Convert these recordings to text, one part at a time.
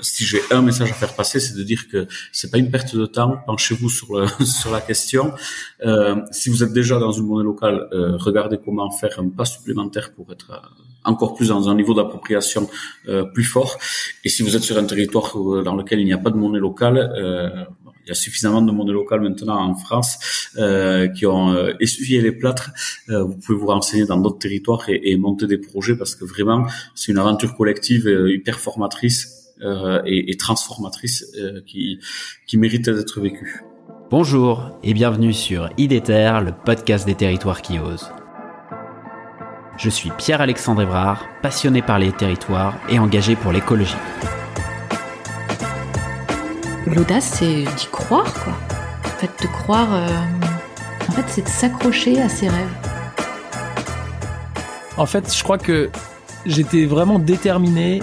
si j'ai un message à faire passer, c'est de dire que c'est pas une perte de temps. Penchez-vous sur sur la question. Euh, si vous êtes déjà dans une monnaie locale, euh, regardez comment faire un pas supplémentaire pour être euh, encore plus dans un niveau d'appropriation euh, plus fort. Et si vous êtes sur un territoire dans lequel il n'y a pas de monnaie locale, il y a suffisamment de monnaie locale maintenant en France qui ont essuyé les plâtres. vous pouvez vous renseigner dans d'autres territoires et, et monter des projets parce que vraiment c'est une aventure collective hyper formatrice euh, et, et, transformatrice euh, qui, qui mérite d'être vécue. Bonjour et bienvenue sur IDETER, le podcast des territoires qui osent. Je suis Pierre-Alexandre Evrard, passionné par les territoires et engagé pour l'écologie. L'audace, c'est d'y croire, quoi. En fait, de croire. Euh... En fait, c'est de s'accrocher à ses rêves. En fait, je crois que j'étais vraiment déterminé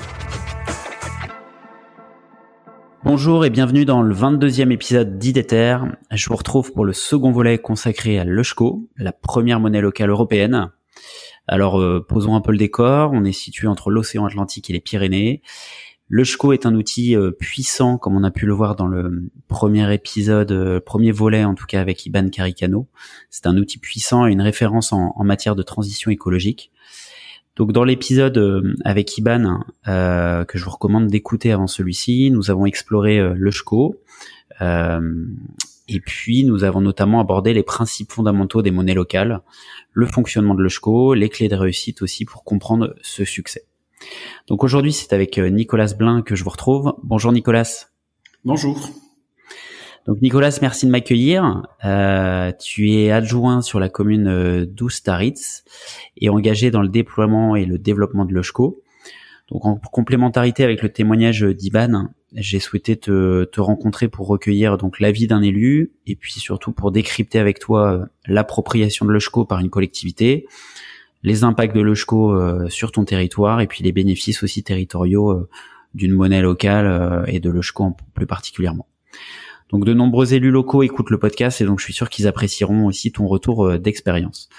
Bonjour et bienvenue dans le 22e épisode d'Idéter. Je vous retrouve pour le second volet consacré à l'Eushco, la première monnaie locale européenne. Alors euh, posons un peu le décor, on est situé entre l'océan Atlantique et les Pyrénées. L'Eushco est un outil euh, puissant comme on a pu le voir dans le premier épisode, euh, premier volet en tout cas avec Iban Caricano. C'est un outil puissant et une référence en matière de transition écologique. Donc dans l'épisode euh, avec Iban euh, que je vous recommande d'écouter avant celui-ci, nous avons exploré euh, le SCO et puis nous avons notamment abordé les principes fondamentaux des monnaies locales, le fonctionnement de l'ECHCO, les clés de réussite aussi pour comprendre ce succès. Donc aujourd'hui c'est avec Nicolas Blin que je vous retrouve. Bonjour Nicolas. Bonjour. Donc Nicolas, merci de m'accueillir. Euh, tu es adjoint sur la commune euh, d'Oustaritz et engagé dans le déploiement et le développement de l'OSCO. Donc en complémentarité avec le témoignage d'Iban, j'ai souhaité te, rencontrer pour recueillir donc l'avis d'un élu et puis surtout pour décrypter avec toi euh, l'appropriation de l'OSCO par une collectivité, les impacts de l'OSCO euh, sur ton territoire et puis les bénéfices aussi territoriaux d'une monnaie locale et de l'OSCO plus particulièrement. Donc de nombreux élus locaux écoutent le podcast et donc je suis sûr qu'ils apprécieront aussi ton retour euh, d'expérience.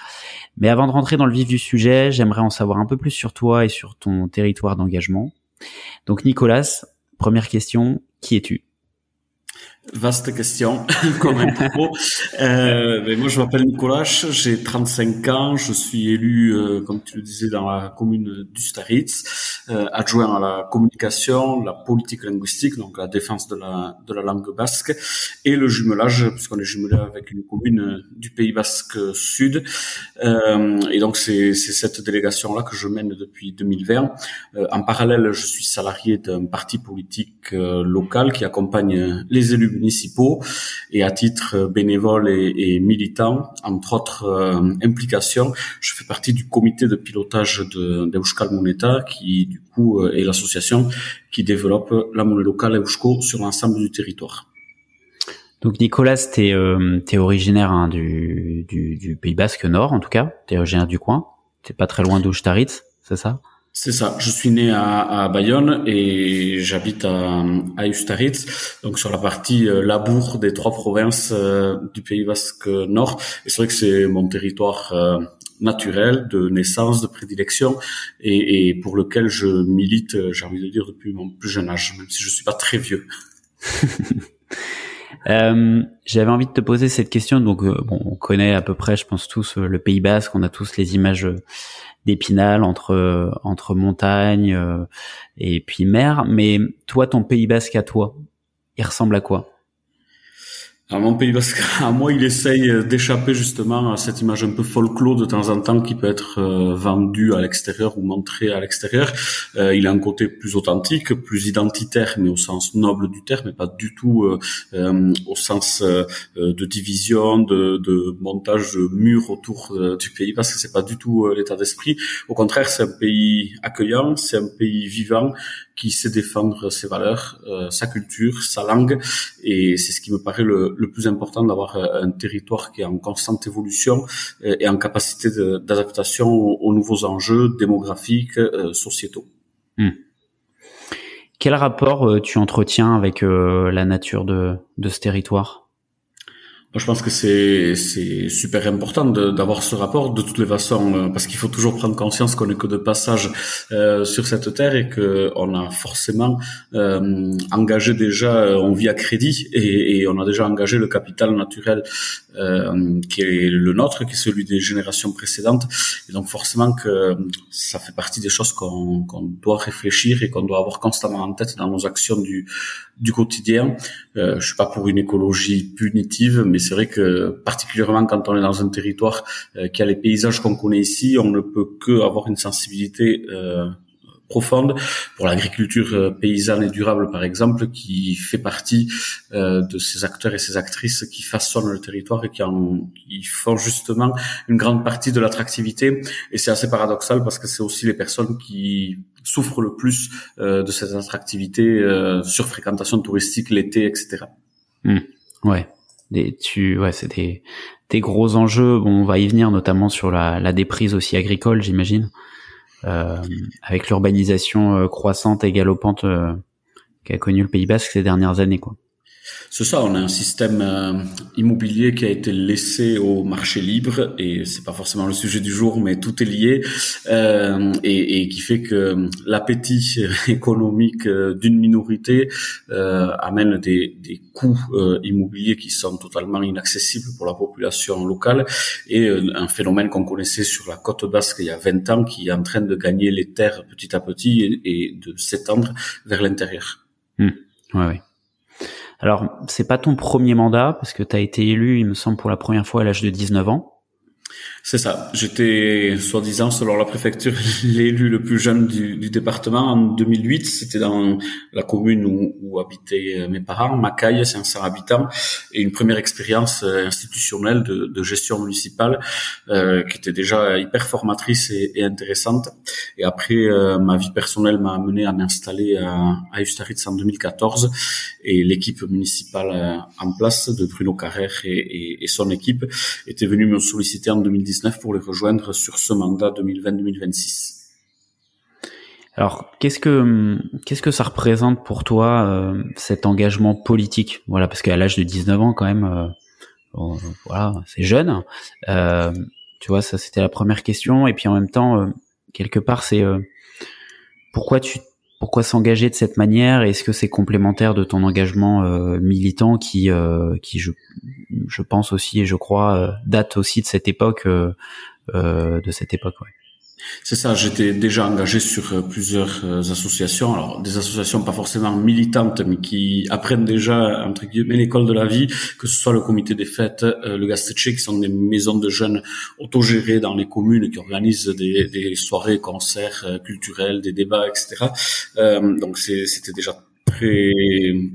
Mais avant de rentrer dans le vif du sujet, j'aimerais en savoir un peu plus sur toi et sur ton territoire d'engagement. Donc Nicolas, première question, qui es-tu? Vaste question, comme un propos. Euh, mais moi, je m'appelle Nicolas, j'ai 35 ans, je suis élu, euh, comme tu le disais, dans la commune d'Ustaritz, euh, adjoint à la communication, la politique linguistique, donc la défense de la, de la langue basque, et le jumelage, puisqu'on est jumelé avec une commune du Pays Basque Sud. Euh, et donc, c'est cette délégation-là que je mène depuis 2020. Euh, en parallèle, je suis salarié d'un parti politique local qui accompagne les élus municipaux et à titre bénévole et, militant, entre autres euh, implications, je fais partie du comité de pilotage de d'Euskal Moneta qui du coup euh, est l'association qui développe la monnaie locale Eusko sur l'ensemble du territoire. Donc Nicolas, tu es, euh, originaire hein, du, du, Pays Basque Nord en tout cas, tu es originaire du coin, t'es pas très loin d'Oustaritz, c'est ça? C'est ça. Je suis né à, Bayonne et j'habite à, à Ustaritz, donc sur la partie euh, labour des trois provinces euh, du Pays Basque Nord. Et c'est vrai que c'est mon territoire euh, naturel de naissance, de prédilection, et, et, pour lequel je milite, euh, j'ai envie de dire, depuis mon plus jeune âge, même si je suis pas très vieux. Euh, J'avais envie de te poser cette question. Donc, bon, on connaît à peu près, je pense tous, le Pays Basque. On a tous les images d'Épinal entre entre montagne euh, et puis mer. Mais toi, ton Pays Basque à toi, il ressemble à quoi? Mon Pays Basque, à moi, il essaye d'échapper justement à cette image un peu folklore de temps en temps qui peut être euh, vendue à l'extérieur ou montrée à l'extérieur. Euh, il a un côté plus authentique, plus identitaire, mais au sens noble du terme, mais pas du tout euh, au sens de division, de, de, montage de murs autour du pays, parce que c'est pas du tout l'état d'esprit. Au contraire, c'est un pays accueillant, c'est un pays vivant qui sait défendre ses valeurs, euh, sa culture, sa langue, et c'est ce qui me paraît le, le plus important d'avoir euh, un territoire qui est en constante évolution euh, et en capacité d'adaptation aux, nouveaux enjeux démographiques, sociétaux. Hmm. Quel rapport tu entretiens avec la nature de, de ce territoire? Je pense que c'est c'est super important d'avoir ce rapport de toutes les façons euh, parce qu'il faut toujours prendre conscience qu'on est que de passage euh, sur cette terre et que on a forcément euh, engagé déjà euh, on vit à crédit et, et, on a déjà engagé le capital naturel euh, qui est le nôtre qui est celui des générations précédentes et donc forcément que ça fait partie des choses qu'on qu'on doit réfléchir et qu'on doit avoir constamment en tête dans nos actions du du quotidien. Euh, je suis pas pour une écologie punitive, mais c'est vrai que particulièrement quand on est dans un territoire euh, qui a les paysages qu'on connaît ici, on ne peut que avoir une sensibilité euh, profonde pour l'agriculture euh, paysanne et durable, par exemple, qui fait partie de ces acteurs et ces actrices qui façonnent le territoire et qui, font justement une grande partie de l'attractivité. Et c'est assez paradoxal parce que c'est aussi les personnes qui souffrent le plus de cette attractivité euh, sur fréquentation touristique l'été, etc. Mmh. Ouais. Des, tu, ouais, c'est des, gros enjeux. Bon, on va y venir, notamment sur la, la déprise aussi agricole, j'imagine. Euh, avec l'urbanisation euh, croissante et galopante euh, qu'a connu le Pays Basque ces dernières années, quoi. C'est ça, on a un système euh, immobilier qui a été laissé au marché libre et c'est pas forcément le sujet du jour, mais tout est lié euh, et, et, qui fait que l'appétit économique euh, d'une minorité euh, amène des, des coûts euh, immobiliers qui sont totalement inaccessibles pour la population locale et un phénomène qu'on connaissait sur la côte basque il y a 20 ans qui est en train de gagner les terres petit à petit et, et de s'étendre vers l'intérieur. Mmh. Ouais, ouais. Alors, c'est pas ton premier mandat, parce que tu as été élu, il me semble, pour la première fois à l'âge de 19 ans. C'est ça. J'étais, soi-disant, selon la préfecture, l'élu le plus jeune du, du, département en 2008. C'était dans la commune où, où habitaient euh, mes parents, Macaille, 500 habitants, et une première expérience euh, institutionnelle de, de gestion municipale euh, qui était déjà hyper formatrice et, et intéressante. Et après, euh, ma vie personnelle m'a amené à m'installer à, à Ustaritz en 2014, et l'équipe municipale euh, en place de Bruno Carrère et, et, son équipe était venue me solliciter en 2019 pour les rejoindre sur ce mandat 2020-2026. Alors, qu'est-ce que qu'est-ce que ça représente pour toi euh, cet engagement politique? Voilà, parce qu'à l'âge de 19 ans, quand même, euh, voilà, c'est jeune. Euh, tu vois, ça c'était la première question. Et puis en même temps, quelque part, c'est pourquoi tu pourquoi s'engager de cette manière Est-ce que c'est complémentaire de ton engagement euh, militant qui, euh, qui je, je pense aussi et je crois euh, date aussi de cette époque, de cette époque. C'est ça, j'étais déjà engagé sur euh, plusieurs euh, associations, alors des associations pas forcément militantes, mais qui apprennent déjà, entre guillemets, l'école de la vie, que ce soit le comité des fêtes, euh, le Gastetché, qui sont des maisons de jeunes autogérées dans les communes, qui organisent des, soirées, concerts culturels, des débats, etc. donc c'était déjà très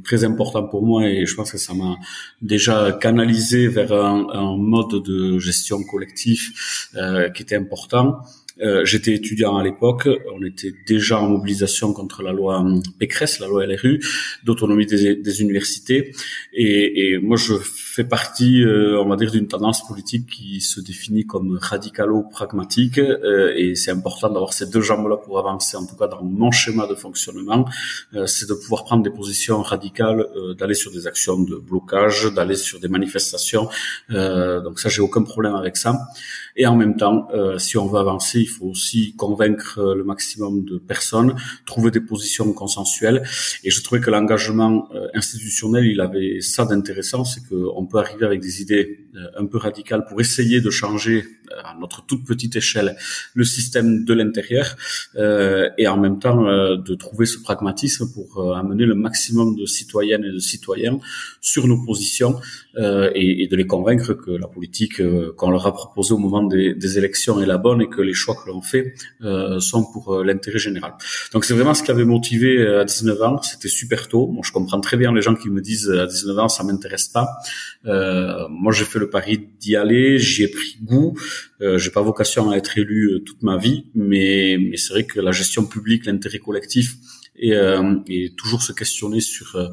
très important pour moi et je pense que ça m'a déjà canalisé vers un, un, mode de gestion collectif euh, qui était important euh, j'étais étudiant à l'époque, on était déjà en mobilisation contre la loi Pécresse, la loi LRU, d'autonomie des, des, universités. Et, et, moi, je fais partie, euh, on va dire, d'une tendance politique qui se définit comme radicalo-pragmatique. Euh, et c'est important d'avoir ces deux jambes-là pour avancer, en tout cas dans mon schéma de fonctionnement. Euh, c'est de pouvoir prendre des positions radicales, euh, d'aller sur des actions de blocage, d'aller sur des manifestations. donc ça, j'ai aucun problème avec ça. Et en même temps, si on veut avancer, il faut aussi convaincre euh, le maximum de personnes, trouver des positions consensuelles. Et je trouvais que l'engagement euh, institutionnel, il avait ça d'intéressant, c'est qu'on peut arriver avec des idées euh, un peu radicales pour essayer de changer à notre toute petite échelle le système de l'intérieur euh, et en même temps euh, de trouver ce pragmatisme pour euh, amener le maximum de citoyennes et de citoyens sur nos positions et, et, de les convaincre que la politique qu'on leur a proposée au moment des, des, élections est la bonne et que les choix que l'on fait sont pour l'intérêt général. Donc c'est vraiment ce qui avait motivé à 19 ans. C'était super tôt. Moi, je comprends très bien les gens qui me disent à 19 ans ça m'intéresse pas. Moi, j'ai fait le pari d'y aller. J'y ai pris goût. Euh, j'ai pas vocation à être élu euh, toute ma vie, mais, mais c'est vrai que la gestion publique, l'intérêt collectif et, euh, et, toujours se questionner sur euh,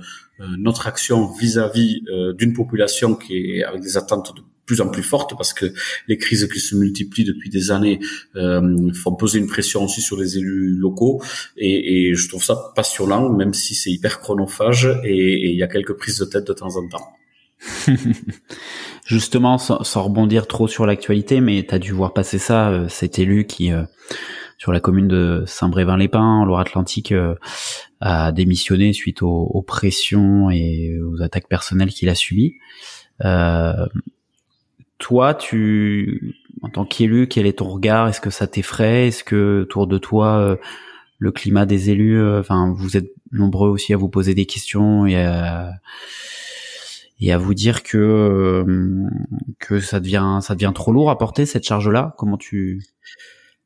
notre action vis-à-vis d'une population qui est avec des attentes de plus en plus fortes parce que les crises qui se multiplient depuis des années font poser une pression aussi sur les élus locaux et, et je trouve ça passionnant même si c'est hyper chronophage et il y a quelques prises de tête de temps en temps. Justement, sans, rebondir trop sur l'actualité, mais tu as dû voir passer ça, euh, cet élu qui, euh, sur la commune de Saint-Brévin-les-Pins, en Loire-Atlantique, euh, a démissionné suite aux, pressions et aux attaques personnelles qu'il a subies. toi, tu, en tant qu'élu, quel est ton regard? Est-ce que ça t'effraie? Est-ce que autour de toi, le climat des élus, enfin, vous êtes nombreux aussi à vous poser des questions et et à vous dire que euh, que ça devient ça devient trop lourd à porter cette charge là comment tu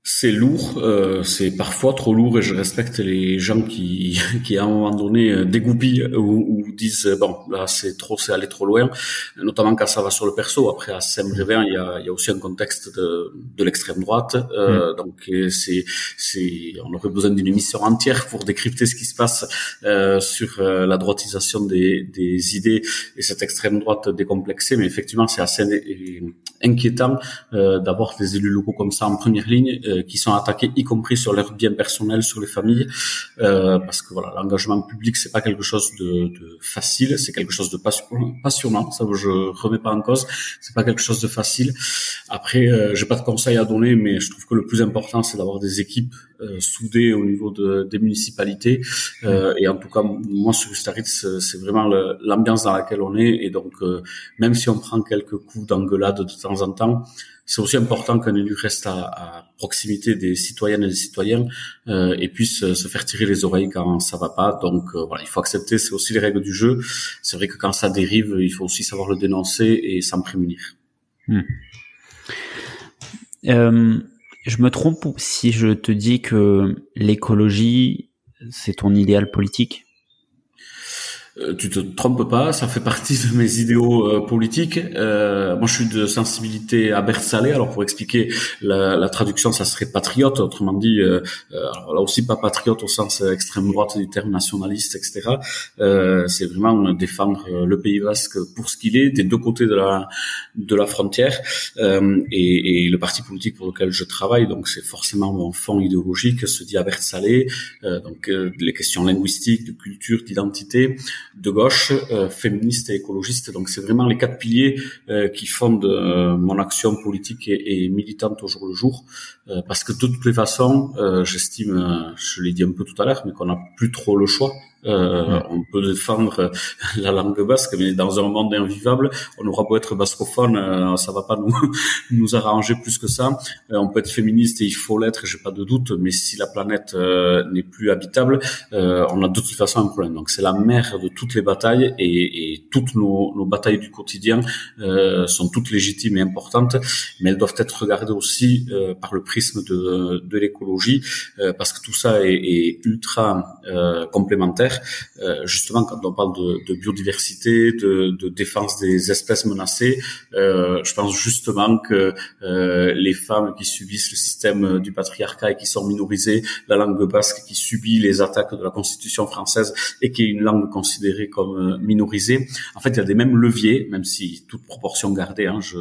c'est lourd, euh, c'est parfois trop lourd et je respecte les gens qui, qui à un moment donné euh, dégoupillent ou, ou disent euh, bon là c'est trop, c'est aller trop loin, notamment quand ça va sur le perso. Après à Saint-Brévin il y a, il y a aussi un contexte de, de l'extrême droite, euh, mm. donc c'est c'est on aurait besoin d'une émission entière pour décrypter ce qui se passe euh, sur la droitisation des, des idées et cette extrême droite décomplexée. Mais effectivement c'est assez inquiétant d'avoir des élus locaux comme ça en première ligne euh, qui sont attaqués, y compris sur leurs biens personnels, sur les familles, euh, parce que voilà, l'engagement public c'est pas quelque chose de, de facile, c'est quelque chose de passionnant. Ça, je remets pas en cause. C'est pas quelque chose de facile. Après, euh, j'ai pas de conseils à donner, mais je trouve que le plus important c'est d'avoir des équipes euh, soudées au niveau de, des municipalités. Euh, et en tout cas, moi sur Ustaritz, c'est vraiment l'ambiance dans laquelle on est. Et donc, même si on prend quelques coups d'engueulade de temps en temps, c'est aussi important qu'un élu reste à, proximité des citoyennes et des citoyens euh, et puisse se faire tirer les oreilles quand ça va pas. Donc euh, voilà, il faut accepter, c'est aussi les règles du jeu. C'est vrai que quand ça dérive, il faut aussi savoir le dénoncer et s'en prémunir. Hmm. Euh, je me trompe si je te dis que l'écologie, c'est ton idéal politique? euh, tu te trompes pas, ça fait partie de mes idéaux euh, politiques. Euh, moi, je suis de sensibilité à salé. Alors, pour expliquer la, la, traduction, ça serait patriote. Autrement dit, euh, alors là aussi pas patriote au sens extrême droite du terme nationaliste, etc. c'est vraiment défendre le Pays Basque pour ce qu'il est, des deux côtés de la de la frontière. Et, et, le parti politique pour lequel je travaille, donc c'est forcément mon fond idéologique, se dit à salé. donc les questions linguistiques, de culture, d'identité de gauche, euh, féministe et écologiste. Donc c'est vraiment les quatre piliers euh, qui fondent euh, mon action politique et, et, militante au jour le jour. Parce que de toutes les façons, j'estime, je l'ai dit un peu tout à l'heure, mais qu'on n'a plus trop le choix. Euh, on peut défendre la langue basque, mais dans un monde invivable, on aura beau être bascophone, euh, ça va pas nous nous arranger plus que ça. Euh, on peut être féministe et il faut l'être, j'ai pas de doute, mais si la planète n'est plus habitable, on a de toute façon un problème. Donc c'est la mère de toutes les batailles et, et toutes nos, nos, batailles du quotidien sont toutes légitimes et importantes, mais elles doivent être regardées aussi par le prisme de, de l'écologie, parce que tout ça est, est ultra complémentaire. Euh, justement, quand on parle de, biodiversité, de, défense des espèces menacées, euh, je pense justement que euh, les femmes qui subissent le système du patriarcat et qui sont minorisées, la langue basque qui subit les attaques de la Constitution française et qui est une langue considérée comme minorisée, en fait, il y a des mêmes leviers, même si toute proportion gardée, hein, je...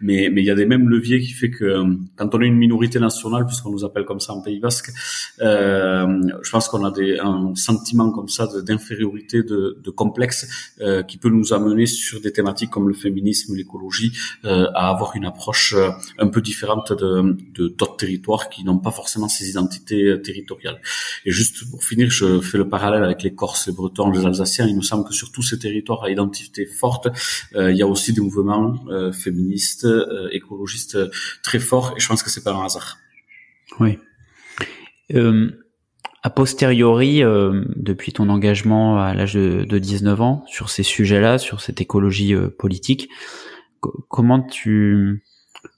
mais mais il y a des mêmes leviers qui fait que quand on est une minorité nationale, puisqu'on nous appelle comme ça en Pays Basque, je pense qu'on a des, un sentiment comme ça d'infériorité, de, de, complexe, qui peut nous amener sur des thématiques comme le féminisme, l'écologie, à avoir une approche un peu différente de d'autres territoires qui n'ont pas forcément ces identités territoriales. Et juste pour finir, je fais le parallèle avec les Corses, les Bretons, les Alsaciens. Il me semble que sur tous ces territoires à identité forte, il y a aussi des mouvements féministes, écologistes très forts. Et je pense que c'est pas un hasard. Oui. Euh, a posteriori, euh, depuis ton engagement à l'âge de, de, 19 ans sur ces sujets-là, sur cette écologie euh, politique, comment tu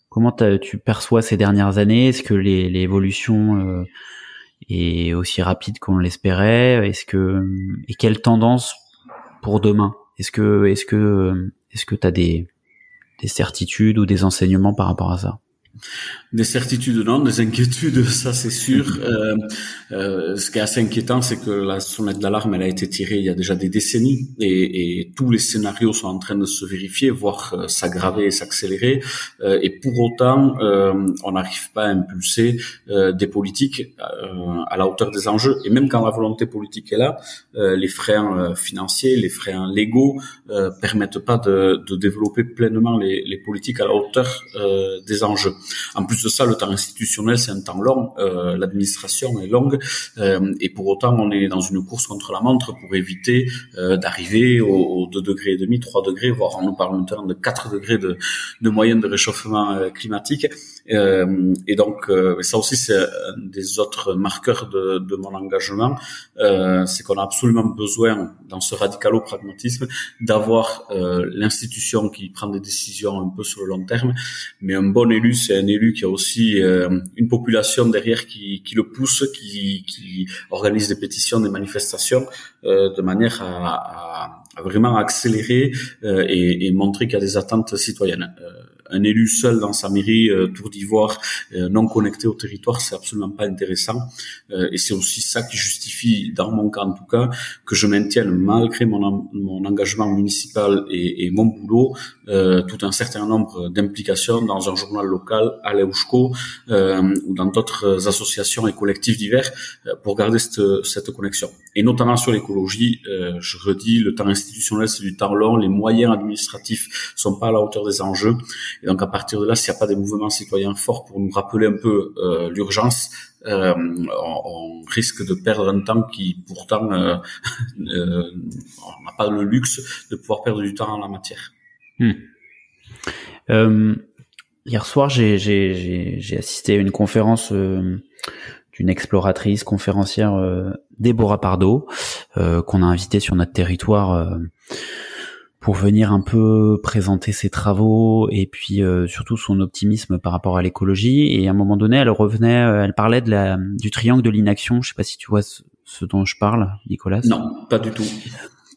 comment tu perçois ces dernières années? Est-ce que l'évolution euh, est aussi rapide qu'on l'espérait? Est-ce que et quelle tendance pour demain? Est-ce que est-ce que est-ce que tu as des des certitudes ou des enseignements par rapport à ça? Des certitudes, non, des inquiétudes, ça c'est sûr. Euh, euh, ce qui est assez inquiétant, c'est que la sonnette d'alarme, elle a été tirée il y a déjà des décennies, et, et tous les scénarios sont en train de se vérifier, voire euh, s'aggraver et s'accélérer. Euh, et pour autant, euh, on n'arrive pas à impulser des politiques à la hauteur des enjeux. Et même quand la volonté politique est là, les freins financiers, les freins légaux permettent pas de, de développer pleinement les, les, politiques à la hauteur des enjeux. En plus de ça, le temps institutionnel, c'est un temps long. Euh, L'administration est longue. Euh, et pour autant, on est dans une course contre la montre pour éviter euh, d'arriver aux, 2 degrés et demi, 3 degrés, voire on nous parle maintenant de 4 degrés de, de moyenne de réchauffement climatique. Euh, et donc, euh, ça aussi, c'est un des autres marqueurs de, de mon engagement. c'est qu'on a absolument besoin, dans ce radicalo-pragmatisme, d'avoir l'institution qui prend des décisions un peu sur le long terme. Mais un bon élu, c'est un élu qui a aussi euh, une population derrière qui, qui le pousse, qui, qui, organise des pétitions, des manifestations, euh, de manière à, à, vraiment accélérer euh, et, et, montrer qu'il y a des attentes citoyennes un élu seul dans sa mairie euh, Tour d'Ivoire, euh, non connecté au territoire, c'est absolument pas intéressant. Euh, et c'est aussi ça qui justifie, dans mon cas en tout cas, que je maintienne malgré mon, mon engagement municipal et, et mon boulot, tout un certain nombre d'implications dans un journal local, à l'Eushko, ou dans d'autres associations et collectifs divers, pour garder cette, cette connexion. Et notamment sur l'écologie, je redis, le temps institutionnel c'est du temps long, les moyens administratifs sont pas à la hauteur des enjeux. Et donc à partir de là, s'il n'y a pas des mouvements citoyens forts pour nous rappeler un peu euh, l'urgence, euh, on, risque de perdre un temps qui pourtant euh, euh on n'a pas le luxe de pouvoir perdre du temps en la matière. Hmm. Euh, hier soir, j'ai assisté à une conférence d'une exploratrice conférencière Déborah Pardo qu'on a invitée sur notre territoire pour venir un peu présenter ses travaux et puis euh, surtout son optimisme par rapport à l'écologie. Et à un moment donné, elle revenait, euh, elle parlait de la, du triangle de l'inaction. Je sais pas si tu vois ce dont je parle, Nicolas. Non, pas du tout.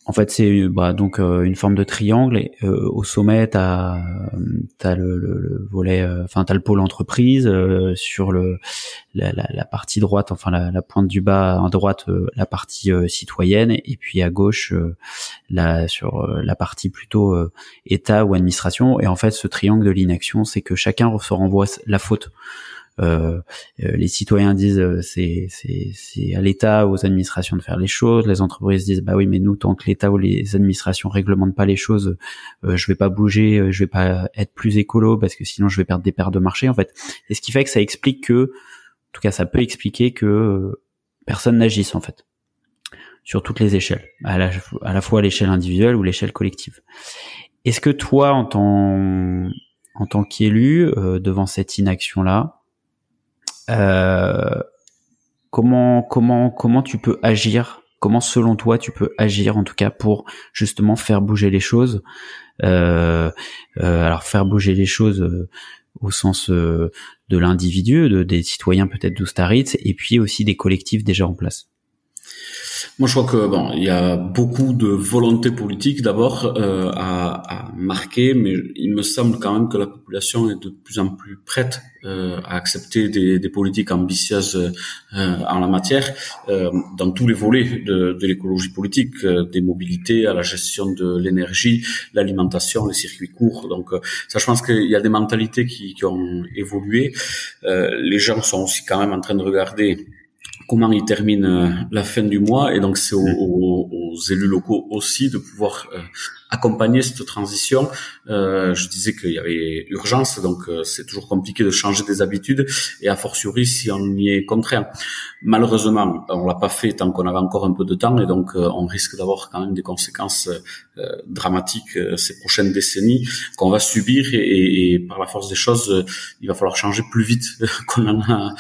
En fait, c'est bah, donc euh, une forme de triangle. Euh, au sommet, t'as as le, le, volet, euh, enfin t'as le pôle entreprise sur le la, partie droite, enfin la, pointe du bas à droite, la partie citoyenne, et puis à gauche, sur la partie plutôt État ou administration. Et en fait, ce triangle de l'inaction, c'est que chacun se renvoie la faute. Euh, euh, les citoyens disent euh, c'est c'est à l'État aux administrations de faire les choses. Les entreprises disent bah oui mais nous tant que l'État ou les administrations réglementent pas les choses, je vais pas bouger, je vais pas être plus écolo parce que sinon je vais perdre des paires de marché en fait. Et ce qui fait que ça explique que, en tout cas ça peut expliquer que personne n'agisse en fait sur toutes les échelles, à la, à la fois l'échelle individuelle ou l'échelle collective. Est-ce que toi, en tant, en tant qu'élu, devant cette inaction-là, euh, comment comment comment tu peux agir? Comment selon toi tu peux agir en tout cas pour justement faire bouger les choses? Euh, euh, Alors faire bouger les choses au sens de l'individu, de, des citoyens peut-être d'Oustaritz, et puis aussi des collectifs déjà en place. Moi, je crois que bon, il y a beaucoup de volonté politique d'abord euh, à, à, marquer, mais il me semble quand même que la population est de plus en plus prête euh, à accepter des, des, politiques ambitieuses euh, en la matière, euh, dans tous les volets de, de l'écologie politique, euh, des mobilités à la gestion de l'énergie, l'alimentation, les circuits courts. Donc, euh, ça, je pense qu'il y a des mentalités qui, qui ont évolué. les gens sont aussi quand même en train de regarder comment ils terminent la fin du mois. Et donc, c'est aux, aux, élus locaux aussi de pouvoir accompagner cette transition. Euh, je disais qu'il y avait urgence, donc euh, c'est toujours compliqué de changer des habitudes, et a fortiori si on y est contraint. Malheureusement, on l'a pas fait tant qu'on avait encore un peu de temps, et donc euh, on risque d'avoir quand même des conséquences euh, dramatiques ces prochaines décennies qu'on va subir, et, et, par la force des choses, il va falloir changer plus vite qu'on en a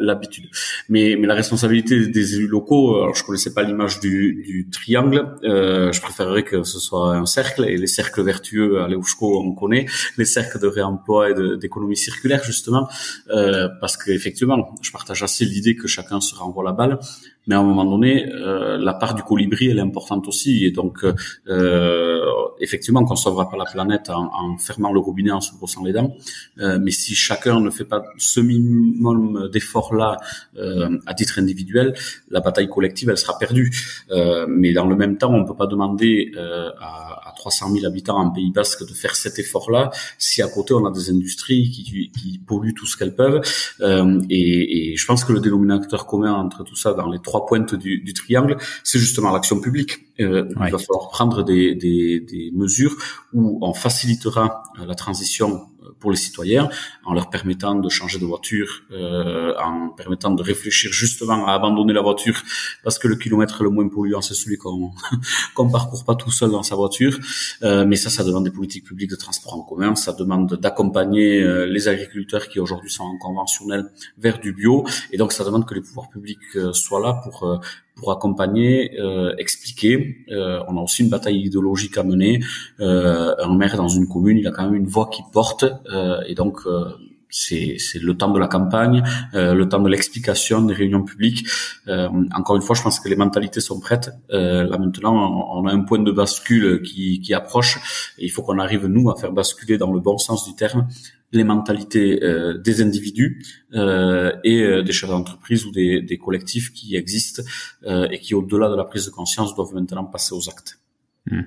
l'habitude. Mais, mais la responsabilité des élus locaux, alors je connaissais pas l'image du, du triangle, je préférerais que ce soit un cercle et les cercles vertueux à l'EUSCO on connaît les cercles de réemploi et d'économie circulaire justement euh, parce qu'effectivement je partage assez l'idée que chacun se renvoie la balle mais à un moment donné euh, la part du colibri elle est importante aussi. Et donc euh, effectivement qu'on sauvera pas la planète en, en, fermant le robinet en se brossant les dents. Euh, mais si chacun ne fait pas ce minimum d'efforts là euh, à titre individuel la bataille collective elle sera perdue. Euh, mais dans le même temps on peut pas demander à à, 300 000 habitants en Pays Basque de faire cet effort-là, si à côté on a des industries qui, qui polluent tout ce qu'elles peuvent. Euh, et, et, je pense que le dénominateur commun entre tout ça, dans les trois pointes du, du triangle, c'est justement l'action publique. Euh, Il va falloir prendre des, des, des mesures où on facilitera la transition pour les citoyens, en leur permettant de changer de voiture, euh, en permettant de réfléchir justement à abandonner la voiture, parce que le kilomètre le moins polluant, c'est celui qu'on qu'on parcourt pas tout seul dans sa voiture. Euh, mais ça, ça demande des politiques publiques de transport en commun, ça demande d'accompagner euh, les agriculteurs qui aujourd'hui sont en conventionnel vers du bio, et donc ça demande que les pouvoirs publics euh, soient là pour euh, pour accompagner, euh, expliquer. Euh, on a aussi une bataille idéologique à mener. Euh, un maire dans une commune, il a quand même une voix qui porte, euh, et donc euh, c'est le temps de la campagne, euh, le temps de l'explication, des réunions publiques. Encore une fois, je pense que les mentalités sont prêtes. Là maintenant, on, a un point de bascule qui, qui approche, et il faut qu'on arrive nous à faire basculer dans le bon sens du terme les mentalités euh, des individus euh, et euh, des chefs d'entreprise ou des, des, collectifs qui existent et qui, au-delà de la prise de conscience, doivent maintenant passer aux actes. Hmm.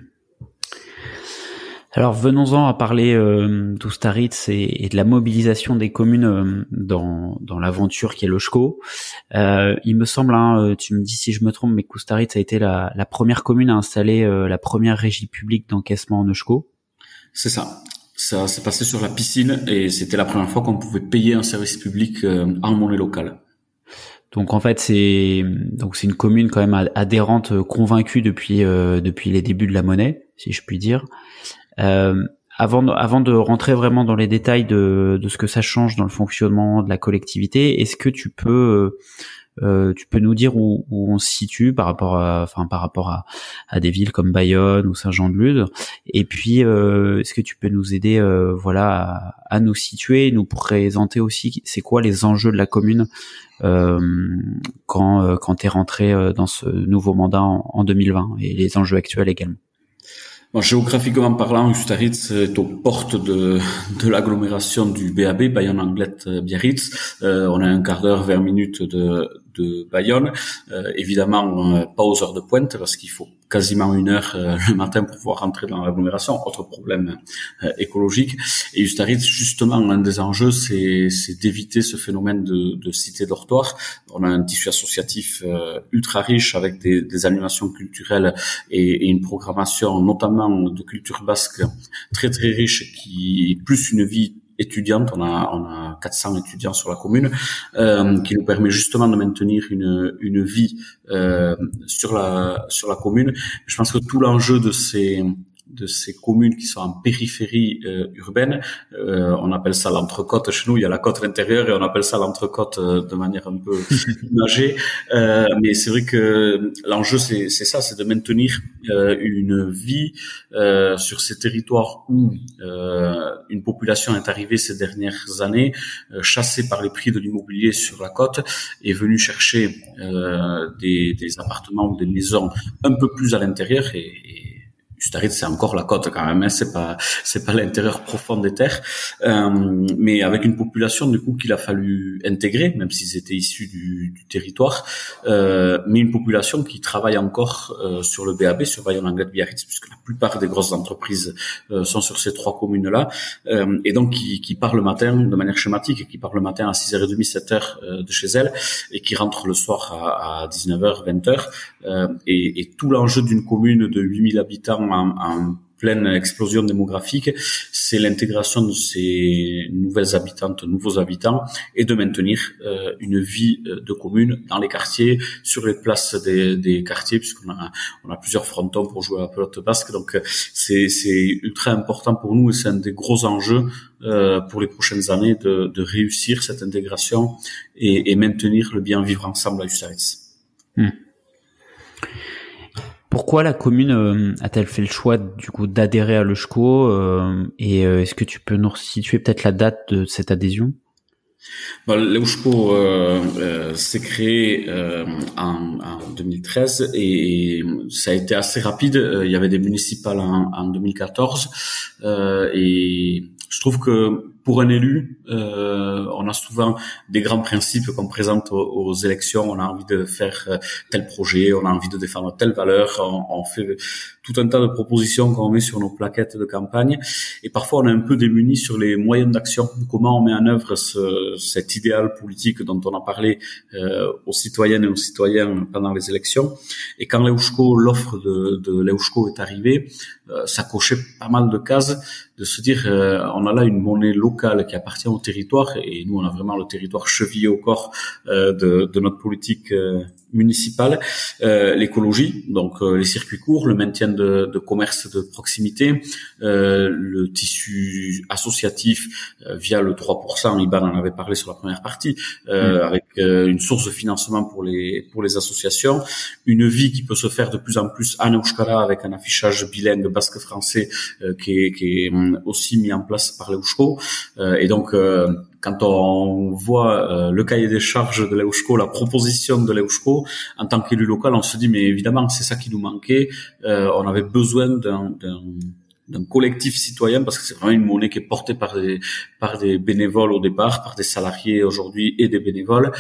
Alors venons-en à parler euh, d'Oustaritz et, et, de la mobilisation des communes dans, dans l'aventure qui est le SCHCO. Euh, il me semble, hein, tu me dis si je me trompe, mais qu'Oustaritz a été la, la, première commune à installer la première régie publique d'encaissement en ESCO. C'est ça. Ça s'est passé sur la piscine et c'était la première fois qu'on pouvait payer un service public euh, en monnaie locale. Donc en fait c'est donc c'est une commune quand même adhérente euh, convaincue depuis euh, depuis les débuts de la monnaie si je puis dire. Euh, avant avant de rentrer vraiment dans les détails de, de ce que ça change dans le fonctionnement de la collectivité, est-ce que tu peux euh, tu peux nous dire où, où, on se situe par rapport à, enfin par rapport à, à des villes comme Bayonne ou Saint-Jean-de-Luz. Et puis, euh, est-ce que tu peux nous aider, euh, voilà, à, à, nous situer, nous présenter aussi, c'est quoi les enjeux de la commune euh, quand euh, quand t'es rentré dans ce nouveau mandat en, en 2020 et les enjeux actuels également? Bon, géographiquement parlant, Ustaritz est aux portes de, de l'agglomération du BAB, Bayonne-Anglette-Biarritz. Euh, on a un quart d'heure, 20 minutes de, de Bayonne. Euh, évidemment, euh, pas aux heures de pointe parce qu'il faut quasiment une heure euh, le matin pour pouvoir rentrer dans l'agglomération. Autre problème écologique. Et Ustaritz, justement, un des enjeux, c'est, d'éviter ce phénomène de, de cité dortoir. On a un tissu associatif ultra riche avec des, des animations culturelles et, et, une programmation, notamment de culture basque, très très riche, qui est plus une vie On a, on a 400 étudiants sur la commune, euh, qui nous permet justement de maintenir une, une vie euh, sur la sur la commune. Je pense que tout l'enjeu de ces de ces communes qui sont en périphérie euh, urbaine. Euh, on appelle ça l'entrecôte chez nous. Il y a la côte intérieure et on appelle ça l'entrecôte euh, de manière un peu imagée. Euh, mais c'est vrai que l'enjeu, c'est ça, c'est de maintenir euh, une vie sur ces territoires où une population est arrivée ces dernières années, chassée par les prix de l'immobilier sur la côte, est venue chercher des, des, appartements ou des maisons un peu plus à l'intérieur et, et Staritz, c'est encore la côte quand même, hein, c'est pas c'est pas l'intérieur profond des terres, euh, mais avec une population du coup qu'il a fallu intégrer, même s'ils étaient issus du, du territoire, euh, mais une population qui travaille encore euh, sur le BAB, sur Bayonne-Anglade Biarritz, puisque la plupart des grosses entreprises euh, sont sur ces trois communes-là, euh, et donc qui, qui part le matin de manière schématique, et qui part le matin à 6h30, 7h de chez elle, et qui rentre le soir à, à 19h, 20h, et, et tout l'enjeu d'une commune de 8000 habitants en, pleine explosion démographique, c'est l'intégration de ces nouvelles habitantes, nouveaux habitants, et de maintenir euh, une vie euh, de commune dans les quartiers, sur les places des, quartiers, puisqu'on a, on a plusieurs frontons pour jouer à la pelote basque. Donc euh, c'est, ultra important pour nous et c'est un des gros enjeux pour les prochaines années de, réussir cette intégration et, maintenir le bien vivre ensemble à Ustaritz. Hmm. Pourquoi la commune euh, a-t-elle fait le choix du coup d'adhérer à l'EUSCO euh, et euh, est-ce que tu peux nous situer peut-être la date de cette adhésion? Bah, L'EUSCO s'est créé en, 2013 et, ça a été assez rapide. Il y avait des municipales en, en 2014 et je trouve que pour un élu, euh, on a souvent des grands principes qu'on présente aux, élections. On a envie de faire euh, tel projet, on a envie de défendre telle valeur. On, fait tout un tas de propositions qu'on met sur nos plaquettes de campagne. Et parfois, on est un peu démuni sur les moyens d'action. Comment on met en œuvre ce, cet idéal politique dont on a parlé euh, aux citoyennes et aux citoyens pendant les élections. Et quand l'EUSCO, l'offre de, de l'EUSCO est arrivée, euh, ça cochait pas mal de cases de se dire euh, on a là une monnaie locale qui appartient au territoire et nous on a vraiment le territoire chevillé au corps euh, de, de, notre politique euh, municipale, euh, l'écologie, donc les circuits courts, le maintien de, de commerce de proximité, le tissu associatif via le 3%, Iban en avait parlé sur la première partie, mm. avec une source de financement pour les pour les associations, une vie qui peut se faire de plus en plus en Euskara avec un affichage bilingue basque-français qui est, qui est aussi mis en place par l'EUSCO. Euh, et donc, euh, quand on voit euh, le cahier des charges de l'EUSCO, la proposition de l'EUSCO, en tant qu'élu local, on se dit, mais évidemment, c'est ça qui nous manquait. on avait besoin d'un d'un collectif citoyen parce que c'est vraiment une monnaie qui est portée par des par des bénévoles au départ, par des salariés aujourd'hui et des bénévoles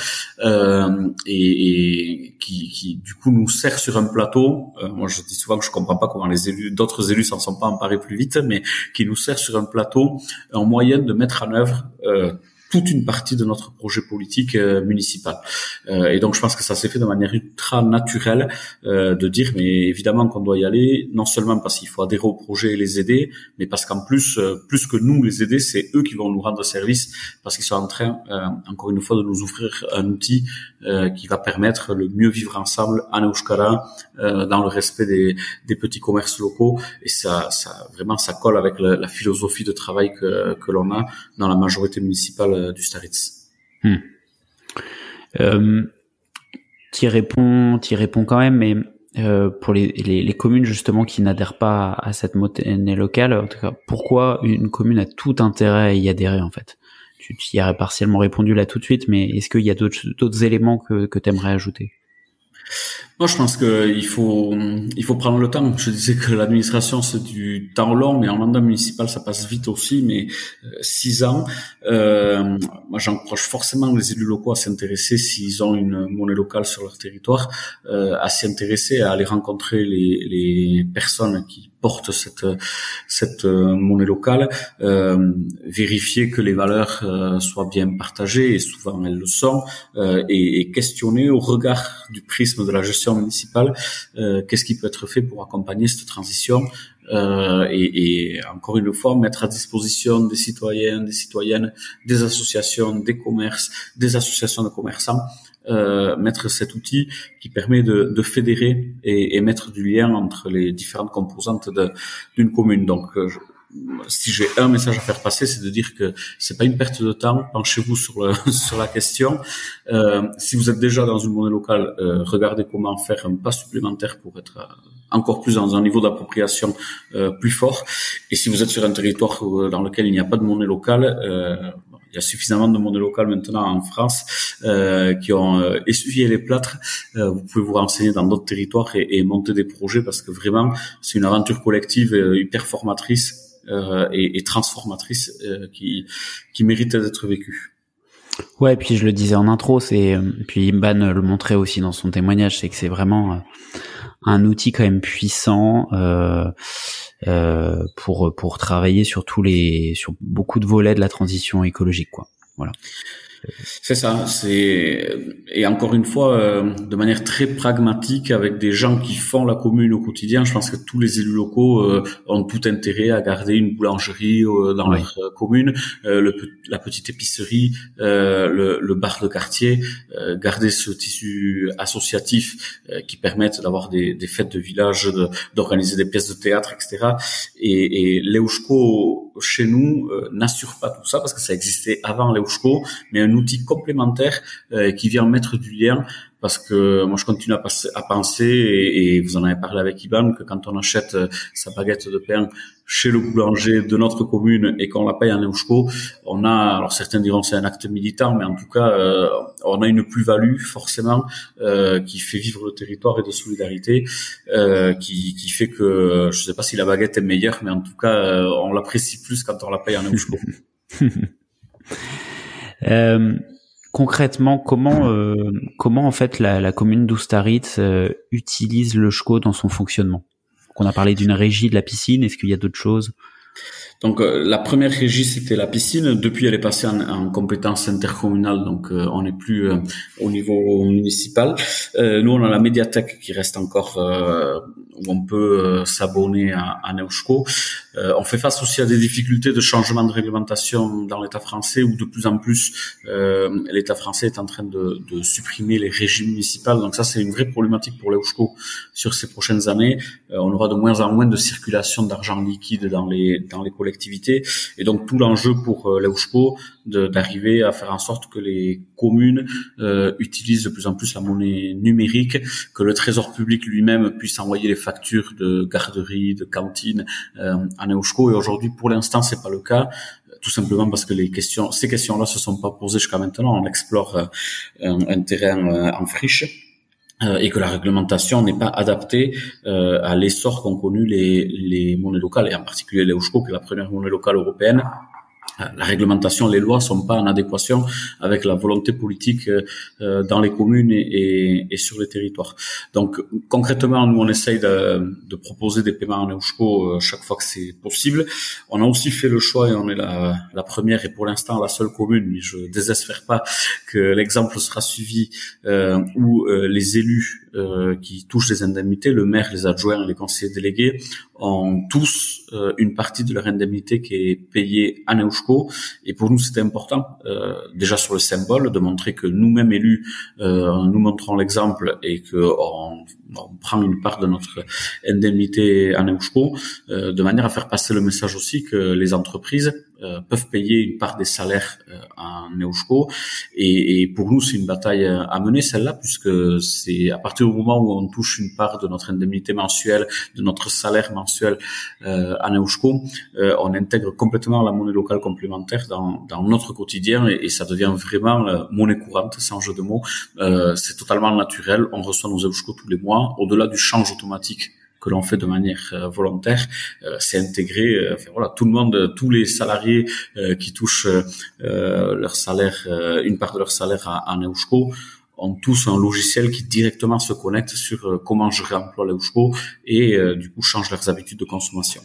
euh, et, qui, qui, du coup nous sert sur un plateau. Euh, moi je dis souvent que je comprends pas comment les élus d'autres élus s'en sont pas emparés plus vite, mais qui nous sert sur un plateau en moyen de mettre en œuvre euh, toute une partie de notre projet politique euh, municipal. Euh, et donc je pense que ça s'est fait de manière ultra naturelle euh, de dire mais évidemment qu'on doit y aller, non seulement parce qu'il faut adhérer au projet et les aider, mais parce qu'en plus, euh, plus que nous les aider, c'est eux qui vont nous rendre service parce qu'ils sont en train, euh, encore une fois, de nous offrir un outil qui va permettre le mieux vivre ensemble en Euskara, dans le respect des, des, petits commerces locaux. Et ça, ça vraiment, ça colle avec la, la philosophie de travail que, que l'on a dans la majorité municipale euh, du Staritz. Hmm. Euh, tu réponds, y réponds quand même, mais euh, pour les, les, communes justement qui n'adhèrent pas à cette monnaie locale, en tout cas, pourquoi une commune a tout intérêt à y adhérer en fait? Tu y aurais partiellement répondu là tout de suite, mais est-ce qu'il y a d'autres éléments que, que tu aimerais ajouter? Moi, je pense qu'il faut, il faut prendre le temps. Je disais que l'administration, c'est du temps long, mais en mandat municipal, ça passe vite aussi, mais euh, six ans. Euh, moi, j'encourage forcément les élus locaux à s'intéresser, s'ils ont une monnaie locale sur leur territoire, euh, à s'y intéresser, à aller rencontrer les, les personnes qui portent cette, cette euh, monnaie locale, euh, vérifier que les valeurs soient bien partagées, et souvent elles le sont, et, et questionner au regard du prisme de la gestion municipale, euh, qu'est-ce qui peut être fait pour accompagner cette transition euh, et, encore une fois mettre à disposition des citoyens, des citoyennes, des associations, des commerces, des associations de commerçants, euh, mettre cet outil qui permet de, fédérer et, mettre du lien entre les différentes composantes d'une commune. Donc si j'ai un message à faire passer, c'est de dire que c'est pas une perte de temps. Penchez-vous sur, sur la question. Euh, si vous êtes déjà dans une monnaie locale, euh, regardez comment faire un pas supplémentaire pour être euh, encore plus dans un niveau d'appropriation euh, plus fort. Et si vous êtes sur un territoire dans lequel il n'y a pas de monnaie locale, il y a suffisamment de monnaie locale maintenant en France qui ont essuyé les plâtres. vous pouvez vous renseigner dans d'autres territoires et, et, monter des projets parce que vraiment, c'est une aventure collective hyper formatrice et, et, transformatrice qui, qui mérite d'être vécue. Ouais, puis je le disais en intro, c'est puis Imban le montrait aussi dans son témoignage, c'est que c'est vraiment un outil quand même puissant euh, euh, pour pour travailler sur tous les sur beaucoup de volets de la transition écologique, quoi. Voilà. C'est ça, c'est et encore une fois euh, de manière très pragmatique avec des gens qui font la commune au quotidien. Je pense que tous les élus locaux euh, ont tout intérêt à garder une boulangerie euh, dans leur commune, le, la petite épicerie, le, le, bar de quartier, garder ce tissu associatif qui permette d'avoir des, des, fêtes de village, d'organiser des pièces de théâtre, etc. Et, et l'Eushko chez nous n'assure pas tout ça parce que ça existait avant l'Eushko, mais un outil complémentaire euh, qui vient mettre du lien parce que moi je continue à, penser et, vous en avez parlé avec Ivan que quand on achète euh, sa baguette de pain chez le boulanger de notre commune et qu'on la paye en eusko, on a alors certains diront c'est un acte militant mais en tout cas euh, on a une plus-value forcément euh, qui fait vivre le territoire et de solidarité euh, qui, qui fait que je sais pas si la baguette est meilleure mais en tout cas on l'apprécie plus quand on la paye en eusko. Euh, concrètement, comment euh, comment en fait la, commune d'Oustaritz euh, utilise le SCHCO dans son fonctionnement? On a parlé d'une régie de la piscine. Est-ce qu'il y a d'autres choses? Donc euh, la première régie c'était la piscine. Depuis elle est passée en, en compétence intercommunale, donc euh, on n'est plus euh, au niveau municipal. nous on a la médiathèque qui reste encore où on peut s'abonner à, à on fait face aussi à des difficultés de changement de réglementation dans l'État français où de plus en plus l'État français est en train de, supprimer les régies municipales. Donc ça c'est une vraie problématique pour l'Euschko sur ces prochaines années. on aura de moins en moins de circulation d'argent liquide dans les dans les Et donc tout l'enjeu pour euh, d'arriver à faire en sorte que les communes euh, utilisent de plus en plus la monnaie numérique, que le Trésor public lui-même puisse envoyer les factures de garderie, de cantine euh, en EUSCO. Et aujourd'hui, pour l'instant, c'est pas le cas tout simplement parce que les questions, ces questions-là se sont pas posées jusqu'à maintenant. On explore euh, un, un, terrain en friche. Euh, et que la réglementation n'est pas adaptée euh, à l'essor qu'ont connu les, les monnaies locales, et en particulier l'EUSCO, qui est la première monnaie locale européenne, la réglementation, les lois sont pas en adéquation avec la volonté politique euh, euh, dans les communes et, et, sur les territoires. Donc concrètement, nous on essaye de, de proposer des paiements en Eusko euh, chaque fois que c'est possible. On a aussi fait le choix et on est la, la première et pour l'instant la seule commune, mais je désespère pas que l'exemple sera suivi euh, où les élus qui touchent des indemnités, le maire, les adjoints, les conseillers délégués, ont tous une partie de leur indemnité qui est payée en Eusko et pour nous, c'était important, euh, déjà sur le symbole, de montrer que nous-mêmes élus, euh, nous montrons l'exemple et que prend une part de notre indemnité en Eusko, euh, de manière à faire passer le message aussi que les entreprises euh, peuvent payer une part des salaires euh, en Neuschko. Et, pour nous, c'est une bataille euh, à mener, celle-là, puisque c'est à partir du moment où on touche une part de notre indemnité mensuelle, de notre salaire mensuel euh, à Neuschko, on intègre complètement la monnaie locale complémentaire dans, notre quotidien et, ça devient vraiment monnaie courante, sans jeu de mots. c'est totalement naturel. On reçoit nos Eusko tous les mois. Au-delà du change automatique que l'on fait de manière euh, volontaire, euh, c'est intégré. Euh, voilà, tout le monde, tous les salariés qui touchent leur salaire, une part de leur salaire à, à ont tous un logiciel qui directement se connecte sur comment je réemploie l'Euschko et du coup change leurs habitudes de consommation.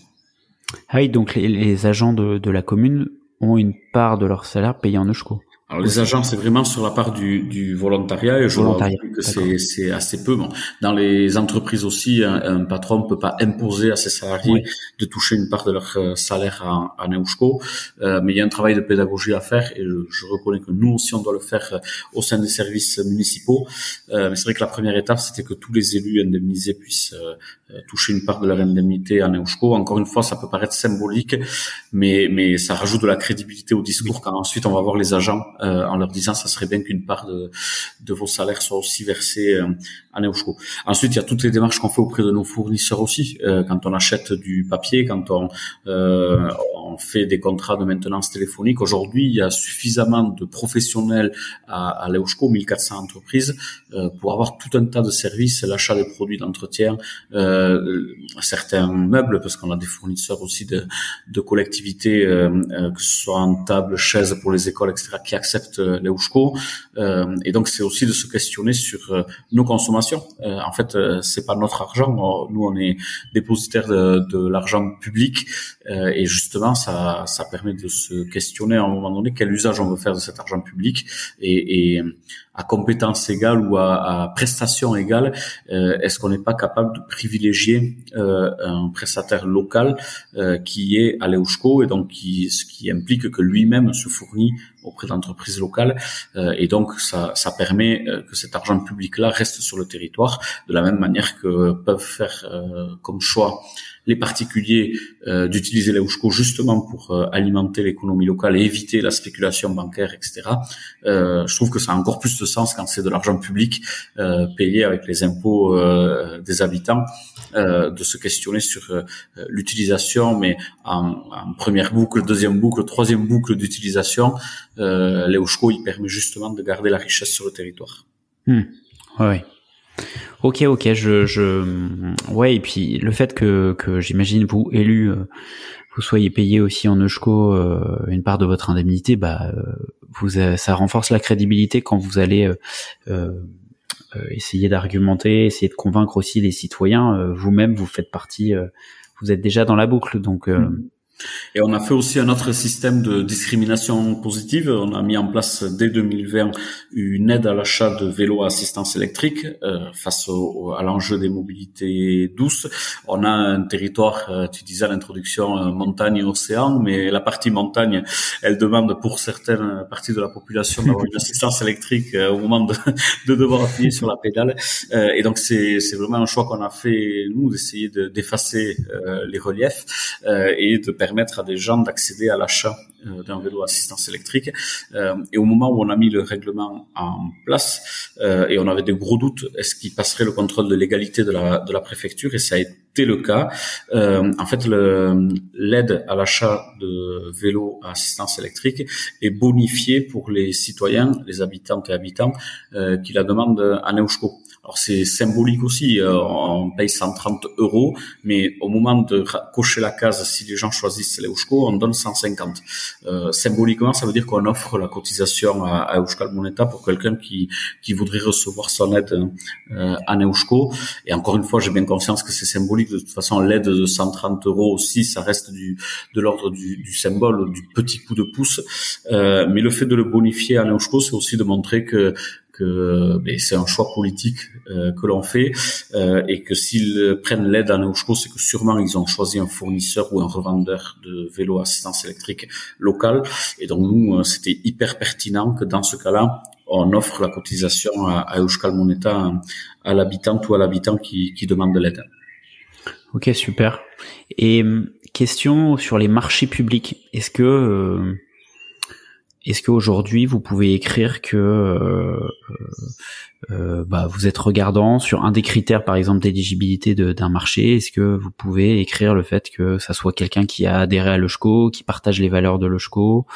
Ah oui, donc les, agents de, de, la commune ont une part de leur salaire payé en Euschko. Alors les agents, c'est vraiment sur la part du, du volontariat et je volontariat. que c'est assez peu. Bon, dans les entreprises aussi, un, un patron peut pas imposer à ses salariés de toucher une part de leur euh, salaire à, à Neuschko, euh, mais il y a un travail de pédagogie à faire et je, reconnais que nous aussi on doit le faire euh, au sein des services municipaux. Euh, mais c'est vrai que la première étape, c'était que tous les élus indemnisés puissent euh, toucher une part de leur indemnité à Neuschko. Encore une fois, ça peut paraître symbolique, mais mais ça rajoute de la crédibilité au discours quand ensuite on va voir les agents euh, en leur disant ça serait bien qu'une part de, de vos salaires soit aussi versée euh, à Neuschko. Ensuite, il y a toutes les démarches qu'on fait auprès de nos fournisseurs aussi. Euh, quand on achète du papier, quand on, on on fait des contrats de maintenance téléphonique. Aujourd'hui, il y a suffisamment de professionnels à, à 1400 entreprises pour avoir tout un tas de services, l'achat des produits d'entretien, certains meubles, parce qu'on a des fournisseurs aussi de, de collectivités, que ce soit en table, chaise pour les écoles, etc., qui acceptent les Euh, et donc, c'est aussi de se questionner sur nos consommations. en fait, c'est pas notre argent. Nous, on est dépositaire de, de l'argent public euh, et justement, ça, ça permet de se questionner à un moment donné quel usage on veut faire de cet argent public et, et à compétence égale ou à, à prestation égale, euh, est-ce qu'on n'est pas capable de privilégier euh, un prestataire local euh, qui est à l'EUSCO et donc qui, ce qui implique que lui-même se fournit auprès d'entreprises locales euh, et donc ça, ça permet euh, que cet argent public-là reste sur le territoire de la même manière que peuvent faire comme choix les particuliers euh, d'utiliser l'EUSCO justement pour euh, alimenter l'économie locale et éviter la spéculation bancaire, etc. Euh, je trouve que ça a encore plus de sens quand c'est de l'argent public euh, payé avec les impôts euh, des habitants, de se questionner sur l'utilisation, mais en, en, première boucle, deuxième boucle, troisième boucle d'utilisation, l'EUSCO il permet justement de garder la richesse sur le territoire. Hmm. Ouais. Ok, ok, je, je, ouais, et puis le fait que, que j'imagine vous élu, euh, vous soyez payé aussi en Eusko euh, une part de votre indemnité, bah, euh, vous, ça renforce la crédibilité quand vous allez essayer d'argumenter, essayer de convaincre aussi les citoyens. Vous-même, vous faites partie, vous êtes déjà dans la boucle, donc. Mm. Et on a fait aussi un autre système de discrimination positive. On a mis en place dès 2020 une aide à l'achat de vélos à assistance électrique euh, face au, à l'enjeu des mobilités douces. On a un territoire, euh, tu disais à l'introduction, euh, montagne et océan, mais la partie montagne, elle demande pour certaines parties de la population d'avoir une assistance électrique au moment de, de, devoir appuyer sur la pédale. et donc c'est vraiment un choix qu'on a fait nous d'essayer d'effacer les reliefs et de permettre à des gens d'accéder à l'achat euh, d'un vélo à assistance électrique. Euh, et au moment où on a mis le règlement en place, euh, et on avait des gros doutes, est-ce qu'il passerait le contrôle de légalité de la, de la préfecture? Et ça a été le cas. en fait, l'aide à l'achat de vélos à assistance électrique est bonifiée pour les citoyens, les habitantes et habitants qui la demandent à Neuschko. Alors c'est symbolique aussi, euh, on paye 130 euros, mais au moment de cocher la case, si les gens choisissent l'Eusko, on donne 150. Euh, symboliquement, ça veut dire qu'on offre la cotisation à, à Euskal Moneta pour quelqu'un qui, qui voudrait recevoir son aide euh, à Neusko. Et encore une fois, j'ai bien conscience que c'est symbolique. De toute façon, l'aide de 130 euros aussi, ça reste du, de l'ordre du, du, symbole, du petit coup de pouce. Euh, mais le fait de le bonifier à Neusko, c'est aussi de montrer que que c'est un choix politique euh, que l'on fait euh, et que s'ils prennent l'aide à Neuschko, c'est que sûrement ils ont choisi un fournisseur ou un revendeur de vélos assistance électrique local. Et donc nous, euh, c'était hyper pertinent que dans ce cas-là, on offre la cotisation à, à Euskal Moneta à, l'habitant ou à l'habitant qui, qui demande de l'aide. Ok, super. Et question sur les marchés publics. Est-ce que est-ce qu'aujourd'hui vous pouvez écrire que euh, euh, bah, vous êtes regardant sur un des critères, par exemple d'éligibilité d'un marché? Est-ce que vous pouvez écrire le fait que ça soit quelqu'un qui a adhéré à l'OSCO, qui partage les valeurs de l'OSCO,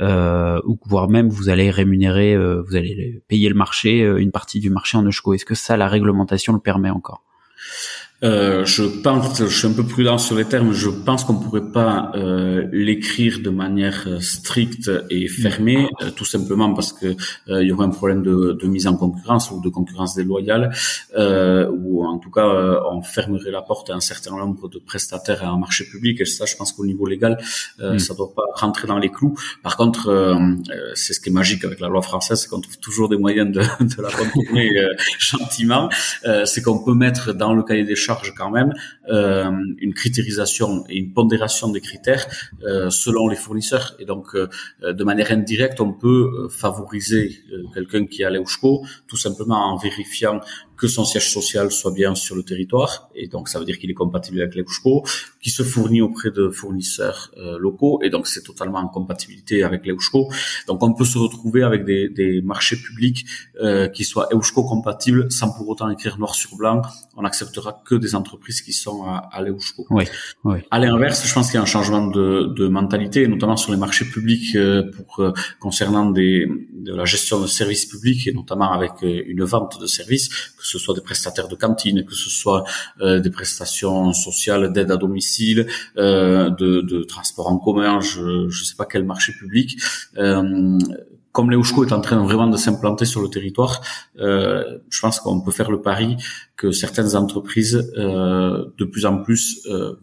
euh, ou voire même vous allez rémunérer, vous allez payer le marché, une partie du marché en OSCO Est-ce que ça, la réglementation le permet encore? Euh, je pense, je suis un peu prudent sur les termes, je pense qu'on pourrait pas euh, l'écrire de manière euh, stricte et fermée, euh, tout simplement parce que il y aurait un problème de, de, mise en concurrence ou de concurrence déloyale, ou en tout cas on fermerait la porte à un certain nombre de prestataires à un marché public. Et ça, je pense qu'au niveau légal, mm. ça doit pas rentrer dans les clous. Par contre, c'est ce qui est magique avec la loi française, c'est qu'on trouve toujours des moyens de, de la contourner gentiment. c'est qu'on peut mettre dans le cahier des charges quand même euh, une critérisation et une pondération des critères euh, selon les fournisseurs. Et donc, euh, de manière indirecte, on peut favoriser quelqu'un qui est à l'EUSCO tout simplement en vérifiant que son siège social soit bien sur le territoire, et donc ça veut dire qu'il est compatible avec l'EUSCO, qui se fournit auprès de fournisseurs euh, locaux, et donc c'est totalement en compatibilité avec l'EUSCO. Donc on peut se retrouver avec des, des marchés publics euh, qui soient EUSCO compatibles sans pour autant écrire noir sur blanc. On acceptera que des entreprises qui sont à, à l'EUSCO. Oui, oui. À l'inverse, je pense qu'il y a un changement de, de mentalité, notamment sur les marchés publics euh, pour euh, concernant des, de la gestion de services publics et notamment avec euh, une vente de services, que ce soit des prestataires de cantine, que ce soit des prestations sociales d'aide à domicile, de, de, transport en commun, je ne sais pas quel marché public. Comme l'EUSCO est en train vraiment de s'implanter sur le territoire, euh, je pense qu'on peut faire le pari que certaines entreprises euh, de plus en plus euh,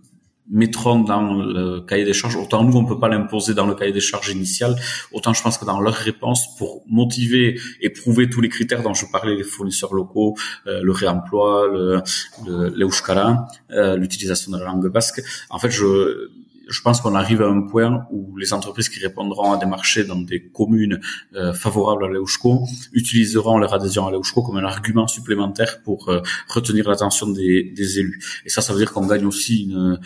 mettront dans le cahier des charges. Autant nous, on peut pas l'imposer dans le cahier des charges initial. Autant je pense que dans leur réponse, pour motiver et prouver tous les critères dont je parlais, les fournisseurs locaux, euh, le réemploi, le, le, euh, l'utilisation de la langue basque. En fait, je je pense qu'on arrive à un point où les entreprises qui répondront à des marchés dans des communes euh, favorables à l'EUSCO utiliseront leur adhésion à l'EUSCO comme un argument supplémentaire pour euh, retenir l'attention des, des, élus. Et ça, ça veut dire qu'on gagne aussi une,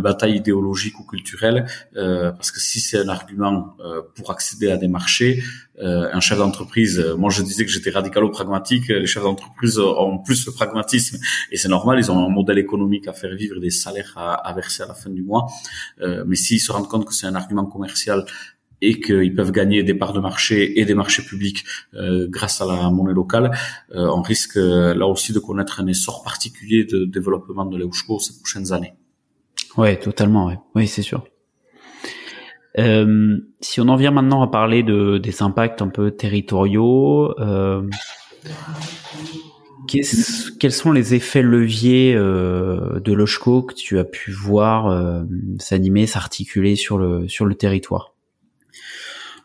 bataille idéologique ou culturelle, euh, parce que si c'est un argument pour accéder à des marchés, euh, un chef d'entreprise, euh, moi je disais que j'étais radicalo-pragmatique, les chefs d'entreprise ont plus le pragmatisme et c'est normal, ils ont un modèle économique à faire vivre, des salaires à, à verser à la fin du mois. Euh, mais s'ils se rendent compte que c'est un argument commercial et qu'ils peuvent gagner des parts de marché et des marchés publics euh, grâce à la monnaie locale, euh, on risque là aussi de connaître un essor particulier de développement de l'EUSCO ces prochaines années. Ouais, totalement, ouais. oui, c'est sûr. Euh, si on en vient maintenant à parler de, des impacts un peu territoriaux, euh, quels sont les effets leviers euh, de l'OSCO que tu as pu voir euh, s'animer, s'articuler sur le, sur le territoire?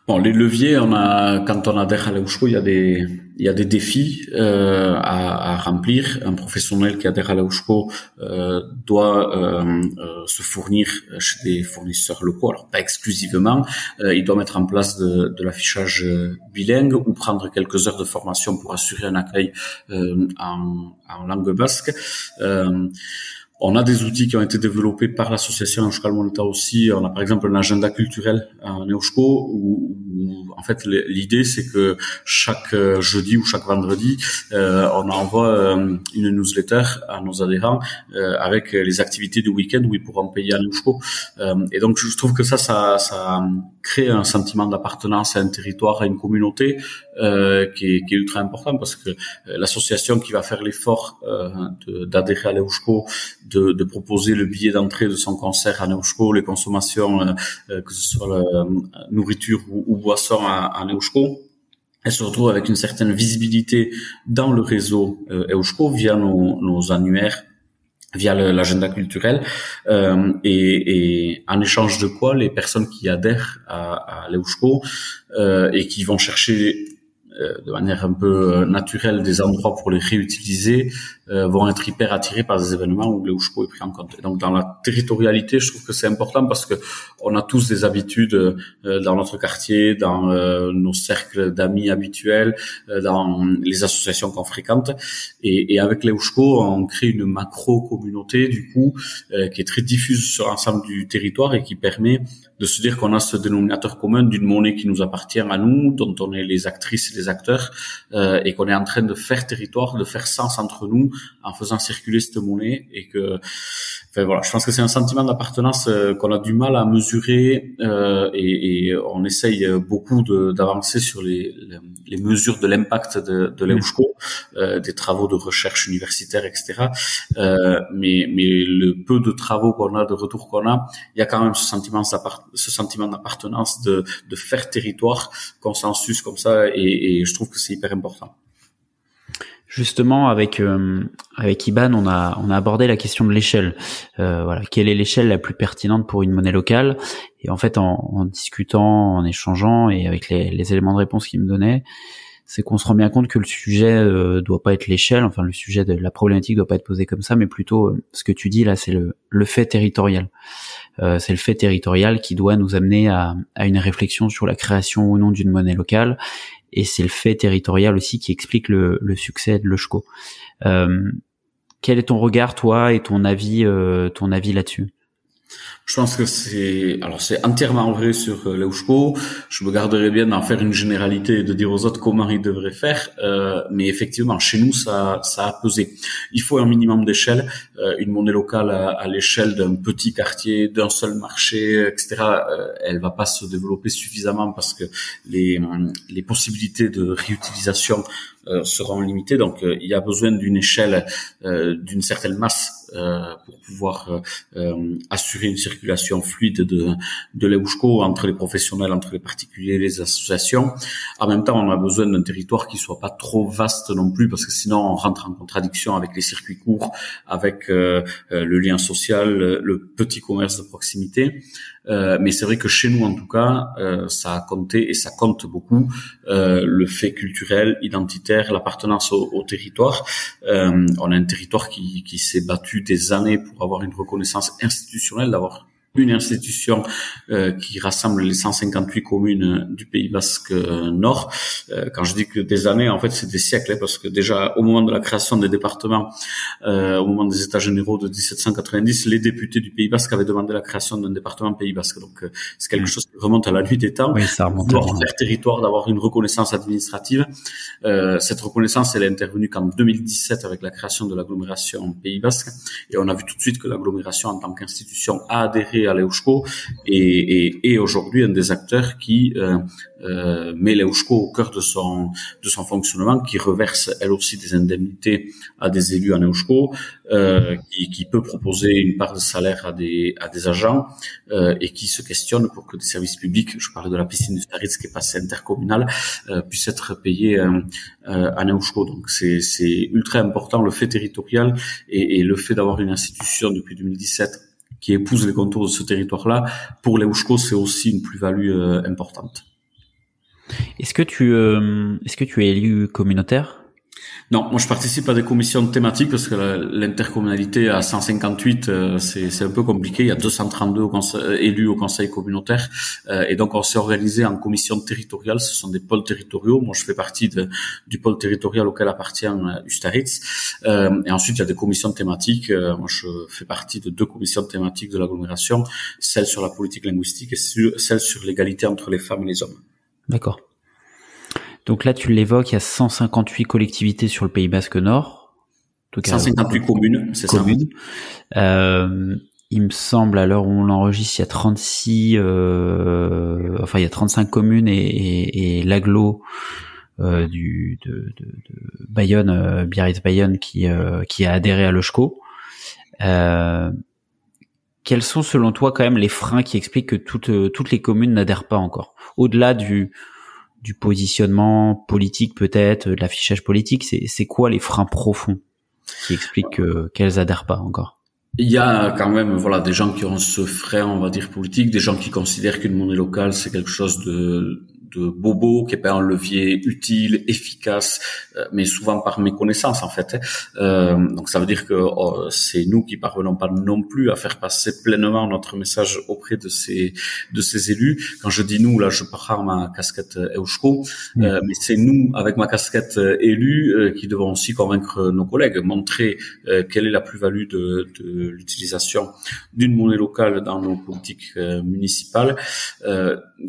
Bon, les leviers, on a, quand on adhère à il y a des, il y a des défis euh, à, remplir. Un professionnel qui adhère à l'EUSCO euh, doit euh, euh, se fournir chez des fournisseurs locaux, alors pas exclusivement. Il doit mettre en place de, l'affichage bilingue ou prendre quelques heures de formation pour assurer un accueil en, langue basque. On a des outils qui ont été développés par l'association Euskal Moneta aussi. On a par exemple un agenda culturel en Eusko en fait l'idée c'est que chaque euh, jeudi ou chaque vendredi euh, on envoie euh, une newsletter à nos adhérents avec les activités du week-end où ils pourront payer à Eusko. et donc je trouve que ça, ça, ça crée un sentiment d'appartenance à un territoire, à une communauté qui est, qui, est, ultra important parce que l'association qui va faire l'effort d'adhérer à l'Eusko de, de, proposer le billet d'entrée de son concert à Neuschko, les consommations, euh, euh, que ce soit la euh, nourriture ou, ou boisson à, à Neuschko. Elle se retrouve avec une certaine visibilité dans le réseau euh, Eusko via nos, annuaires via l'agenda culturel euh, et, en échange de quoi les personnes qui adhèrent à, à l'Eusko euh, et qui vont chercher euh, de manière un peu naturelle des endroits pour les réutiliser vont être hyper attirés par des événements où le Ushko est pris en compte. donc dans la territorialité, je trouve que c'est important parce que on a tous des habitudes dans notre quartier, dans nos cercles d'amis habituels, dans les associations qu'on fréquente. Et, et avec les Ushko, on crée une macro-communauté du coup qui est très diffuse sur l'ensemble du territoire et qui permet de se dire qu'on a ce dénominateur commun d'une monnaie qui nous appartient à nous, dont on est les actrices et les acteurs, euh, et qu'on est en train de faire territoire, de faire sens entre nous en faisant circuler cette monnaie, et que, enfin voilà, je pense que c'est un sentiment d'appartenance euh, qu'on a du mal à mesurer, euh, et, et, on essaye beaucoup d'avancer sur les, les, mesures de l'impact de, de l'EUSCO, euh, des travaux de recherche universitaire, etc. Euh, mais, mais le peu de travaux qu'on a, de retour qu'on a, il y a quand même ce sentiment d'appartenance ce sentiment d'appartenance, de, de faire territoire, consensus comme ça, et, et je trouve que c'est hyper important. Justement, avec euh, avec Iban, on a on a abordé la question de l'échelle. Euh, voilà, quelle est l'échelle la plus pertinente pour une monnaie locale? Et en fait, en, discutant, en échangeant et avec les, les éléments de réponse qu'il me donnait, c'est qu'on se rend bien compte que le sujet euh, doit pas être l'échelle, enfin le sujet de la problématique doit pas être posé comme ça, mais plutôt euh, ce que tu dis là, c'est le, le fait territorial. C'est le fait territorial qui doit nous amener à, à, une réflexion sur la création ou non d'une monnaie locale et c'est le fait territorial aussi qui explique le, le succès de l'Eushko. Euh, quel est ton regard, toi, et ton avis, euh, ton avis là-dessus? Je pense que c'est alors c'est entièrement vrai sur euh, l'Eushko. Je me garderais bien d'en faire une généralité et de dire aux autres comment ils devraient faire. Euh, mais effectivement, chez nous, ça, ça a pesé. Il faut un minimum d'échelle. Euh, une monnaie locale à, à l'échelle d'un petit quartier, d'un seul marché, etc. Euh, elle va pas se développer suffisamment parce que les, les possibilités de réutilisation seront limitées. Donc, euh, il y a besoin d'une échelle, d'une certaine masse euh, pour pouvoir euh, euh, assurer une circulation fluide de, de l'EUSCO entre les professionnels, entre les particuliers les associations. En même temps, on a besoin d'un territoire qui soit pas trop vaste non plus, parce que sinon on rentre en contradiction avec les circuits courts, avec le lien social, le petit commerce de proximité. Euh, mais c'est vrai que chez nous, en tout cas, euh, ça a compté et ça compte beaucoup euh, le fait culturel, identitaire, l'appartenance au, au, territoire. on a un territoire qui, qui s'est battu des années pour avoir une reconnaissance institutionnelle, d'avoir une institution euh, qui rassemble les 158 communes du Pays Basque Nord. Euh, quand je dis que des années, en fait, c'est des siècles, hein, parce que déjà au moment de la création des départements, euh, au moment des États généraux de 1790, les députés du Pays Basque avaient demandé la création d'un département Pays Basque. Donc c'est quelque chose qui remonte à la nuit des temps. Oui, ça remonte. faire territoire, d'avoir une reconnaissance administrative. cette reconnaissance, elle est intervenue qu'en 2017 avec la création de l'agglomération Pays Basque, et on a vu tout de suite que l'agglomération en tant qu'institution a adhéré à l'Eushko et, aujourd'hui un des acteurs qui euh, euh, met l'Eushko au cœur de son de son fonctionnement, qui reverse elle aussi des indemnités à des élus en euh, qui, peut proposer une part de salaire à des à des agents euh, et qui se questionne pour que des services publics, je parle de la piscine du Staritz qui est passée intercommunale, puissent être payés en Eushko. Donc c'est ultra important le fait territorial et le fait d'avoir une institution depuis 2017 qui épouse les contours de ce territoire-là, pour les Oushko, c'est aussi une plus-value euh, importante. Est-ce que tu euh, est-ce que tu es élu communautaire? Non, moi je participe à des commissions thématiques parce que l'intercommunalité à 158, euh, c'est un peu compliqué. Il y a 232 au euh, élus au conseil communautaire euh, et donc on s'est organisé en commission territoriale. Ce sont des pôles territoriaux. Moi je fais partie de, du pôle territorial auquel appartient Ustaritz. et ensuite il y a des commissions thématiques. moi je fais partie de deux commissions thématiques de l'agglomération, celle sur la politique linguistique et celle sur l'égalité entre les femmes et les hommes. D'accord. Donc là, tu l'évoques, il y a 158 collectivités sur le Pays Basque Nord. En tout 158 communes, c'est ça. Euh, il me semble, à l'heure où on l'enregistre, il y a 36, euh, enfin il y a 35 communes et, et, et l'aglo euh, du de, de, de Bayonne, euh, Biarritz Bayonne, qui euh, qui a adhéré à l'Eushco. Euh, quels sont selon toi quand même les freins qui expliquent que toutes toutes les communes n'adhèrent pas encore, au-delà du du positionnement politique peut-être, de l'affichage politique C'est quoi les freins profonds qui expliquent qu'elles adhèrent pas encore? Il y a quand même voilà des gens qui ont ce frein, on va dire politique, des gens qui considèrent qu'une monnaie locale c'est quelque chose de de bobo, qui est pas un levier utile, efficace, euh, mais souvent par méconnaissance en fait. Euh, donc ça veut dire que oh, c'est nous qui parvenons pas non plus à faire passer pleinement notre message auprès de ces de ces élus. Quand je dis nous, là, je prends ma casquette Eusko, euh, mais c'est nous avec ma casquette élu qui devons aussi convaincre nos collègues, montrer quelle est la plus-value de, de l'utilisation d'une monnaie locale dans nos politiques municipales,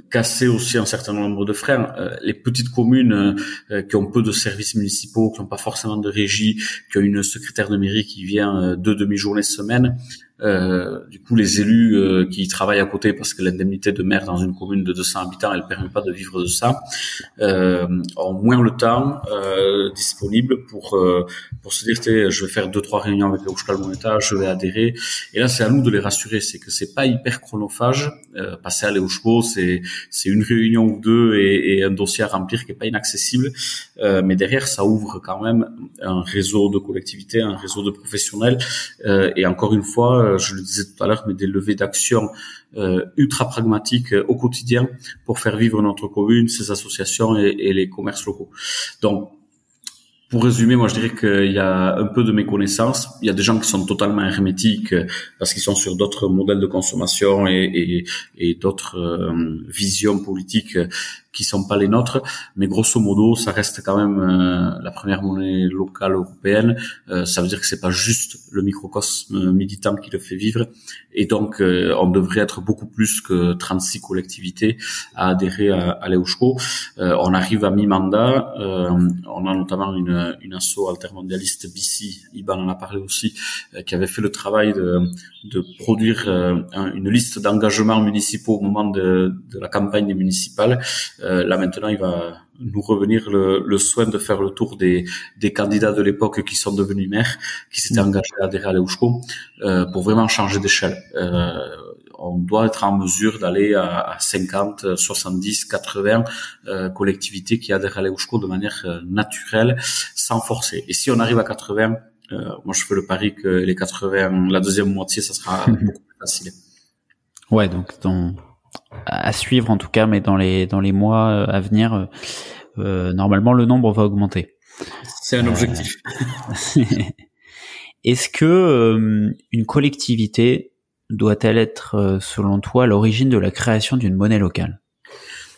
casser aussi un certain nombre de frères. Euh, les petites communes euh, qui ont peu de services municipaux, qui n'ont pas forcément de régie, qui ont une secrétaire de mairie qui vient euh, deux demi-journées semaine, euh, du coup, les élus euh, qui travaillent à côté, parce que l'indemnité de maire dans une commune de 200 habitants, elle permet pas de vivre de ça, euh, ont moins le temps euh, disponible pour pour se dire, je vais faire deux trois réunions avec le Moneta, je vais adhérer. Et là, c'est à nous de les rassurer, c'est que c'est pas hyper chronophage. passer à l'Eushko, c'est c'est une réunion ou deux et, et, un dossier à remplir qui est pas inaccessible, mais derrière, ça ouvre quand même un réseau de collectivités, un réseau de professionnels. et encore une fois euh, je le disais tout à l'heure, mais des levées d'action euh, ultra pragmatiques euh, au quotidien pour faire vivre notre commune, ses associations et, les commerces locaux. Donc, pour résumer, moi je dirais qu'il y a un peu de méconnaissance. Il y a des gens qui sont totalement hermétiques parce qu'ils sont sur d'autres modèles de consommation et, d'autres visions politiques qui sont pas les nôtres, mais grosso modo, ça reste quand même euh, la première monnaie locale européenne. Euh, ça veut dire que c'est pas juste le microcosme militant qui le fait vivre, et donc euh, on devrait être beaucoup plus que 36 collectivités à adhérer à, à l'EUSCO. on arrive à mi-mandat, on a notamment une, une asso altermondialiste BC, Iban en a parlé aussi, qui avait fait le travail de, de produire une liste d'engagements municipaux au moment de, de la campagne municipale euh, là maintenant, il va nous revenir le, le, soin de faire le tour des, des candidats de l'époque qui sont devenus maires, qui s'étaient mm. engagés à adhérer à l'EUSCO, euh, pour vraiment changer d'échelle. Euh, on doit être en mesure d'aller à, 50, 70, 80 collectivités qui adhèrent à l'EUSCO de manière euh, naturelle, sans forcer. Et si on arrive à 80, euh, moi je fais le pari que les 80, la deuxième moitié, ça sera beaucoup plus facile. Ouais, donc dans à suivre en tout cas, mais dans les dans les mois euh, à venir, euh, euh, normalement le nombre va augmenter. C'est un objectif. Est-ce que une collectivité doit-elle être, selon toi, à l'origine de la création d'une monnaie locale?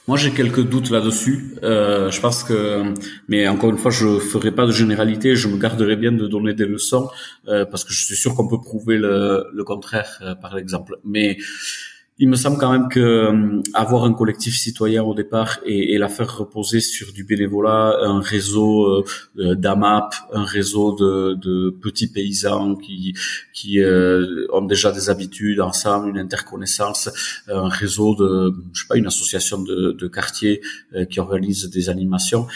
Moi, j'ai quelques doutes là-dessus. Euh, je pense que, mais encore une fois, je ferai pas de généralité. Je me garderai bien de donner des leçons euh, parce que je suis sûr qu'on peut prouver le, le contraire euh, par exemple. Mais il me semble quand même que euh, avoir un collectif citoyen au départ et, et, la faire reposer sur du bénévolat, un réseau euh, euh d'AMAP, un réseau de, de, petits paysans qui, qui euh, ont déjà des habitudes ensemble, une interconnaissance, un réseau de, je sais pas, une association de, de quartier euh, qui organise des animations.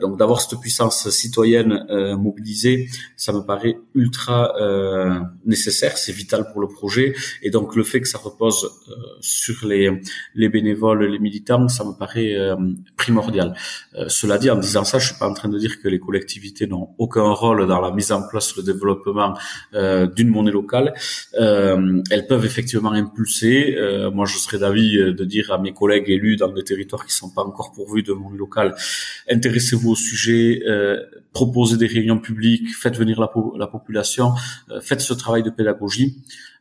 donc d'avoir cette puissance citoyenne mobilisée, ça me paraît ultra nécessaire, c'est vital pour le projet. Et donc le fait que ça repose sur les, les bénévoles, les militants, ça me paraît euh, primordial. Euh, cela dit, en disant ça, je suis pas en train de dire que les collectivités n'ont aucun rôle dans la mise en place, le développement euh, d'une monnaie locale. elles peuvent effectivement impulser. moi, je serais d'avis de dire à mes collègues élus dans des territoires qui sont pas encore pourvus de monnaie locale, intéressez-vous au sujet, proposez des réunions publiques, faites venir la population, faites ce travail de pédagogie.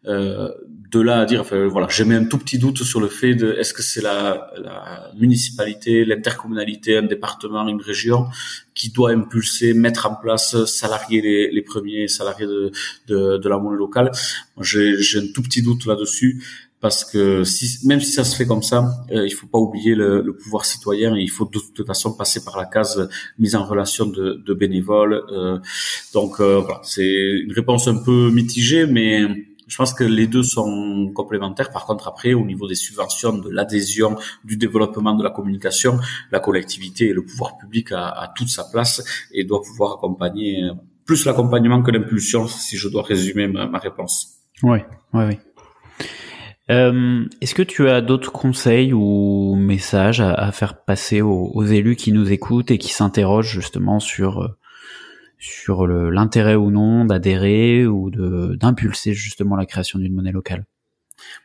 Euh, de là à dire, enfin, voilà, j'ai mis un tout petit doute sur le fait de est-ce que c'est la, la municipalité, l'intercommunalité, un département, une région qui doit impulser, mettre en place, salarier les, les premiers salariés de, de, de la monnaie locale. J'ai un tout petit doute là-dessus parce que si, même si ça se fait comme ça, euh, il faut pas oublier le, le, pouvoir citoyen et il faut de toute façon passer par la case mise en relation de, de bénévoles. Euh, donc euh, voilà, c'est une réponse un peu mitigée, mais je pense que les deux sont complémentaires. Par contre, après, au niveau des subventions, de l'adhésion, du développement de la communication, la collectivité et le pouvoir public a, toute sa place et doit pouvoir accompagner plus l'accompagnement que l'impulsion, si je dois résumer ma, réponse. Oui, oui, oui. Euh, Est-ce que tu as d'autres conseils ou messages à, faire passer aux, aux, élus qui nous écoutent et qui s'interrogent justement sur euh, sur l'intérêt ou non d'adhérer ou d'impulser justement la création d'une monnaie locale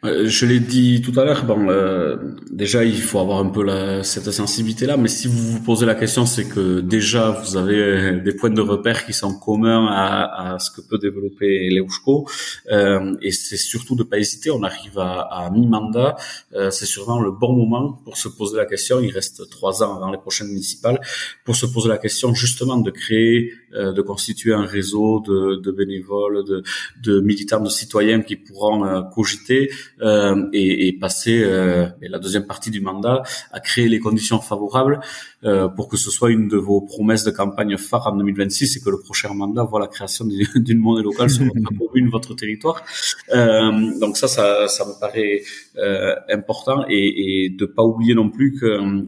je l'ai dit tout à l'heure. Bon, euh, déjà, il faut avoir un peu la, cette sensibilité-là. Mais si vous vous posez la question, c'est que déjà vous avez des points de repère qui sont communs à, à ce que peut développer l'Eushco. Euh, et c'est surtout de pas hésiter. On arrive à, à mi-mandat. Euh, c'est sûrement le bon moment pour se poser la question. Il reste trois ans avant les prochaines municipales pour se poser la question justement de créer, euh, de constituer un réseau de, de bénévoles, de, de, militants, de citoyens qui pourront euh, euh, et, et, passer euh, la deuxième partie du mandat à créer les conditions favorables euh, pour que ce soit une de vos promesses de campagne phare en 2026 et que le prochain mandat voit la création d'une monnaie locale sur votre commune, votre territoire. Euh, donc ça, ça, ça me paraît euh, important et, et de pas oublier non plus que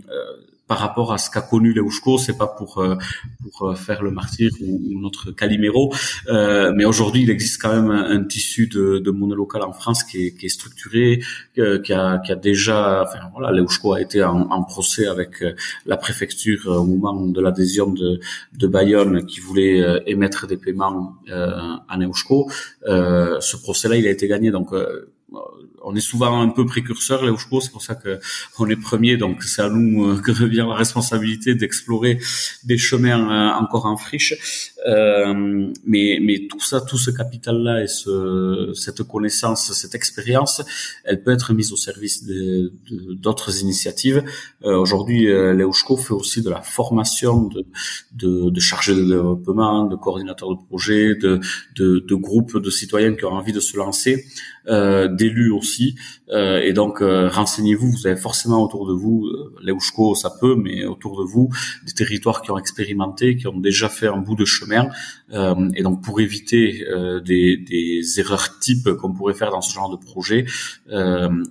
par rapport à ce qu'a connu Leushko, c'est pas pour euh, pour euh, faire le martyr ou, notre Calimero, euh, mais aujourd'hui il existe quand même un, tissu de, de, monnaie locale en France qui est, qui est structuré, euh, qui, a, qui a déjà, enfin voilà, Leushko a été en, en, procès avec la préfecture au moment de l'adhésion de, de Bayonne qui voulait émettre des paiements euh, à Leushko. ce procès-là, il a été gagné, donc on est souvent un peu précurseur là où c'est pour ça que on est premier, donc c'est à nous que revient la responsabilité d'explorer des chemins encore en friche. mais mais tout ça, tout ce capital là et ce, cette connaissance, cette expérience, elle peut être mise au service d'autres initiatives. Aujourd'hui, l'EUSCO fait aussi de la formation de, de, de chargés de développement, de coordinateurs de projets, de, de, de groupes de citoyens qui ont envie de se lancer, euh, d'élus aussi. Euh, et donc, euh, renseignez-vous, vous avez forcément autour de vous, euh, l'EUSCO ça peut, mais autour de vous, des territoires qui ont expérimenté, qui ont déjà fait un bout de chemin. Euh, et donc, pour éviter euh, des, des erreurs types qu'on pourrait faire dans ce genre de projet,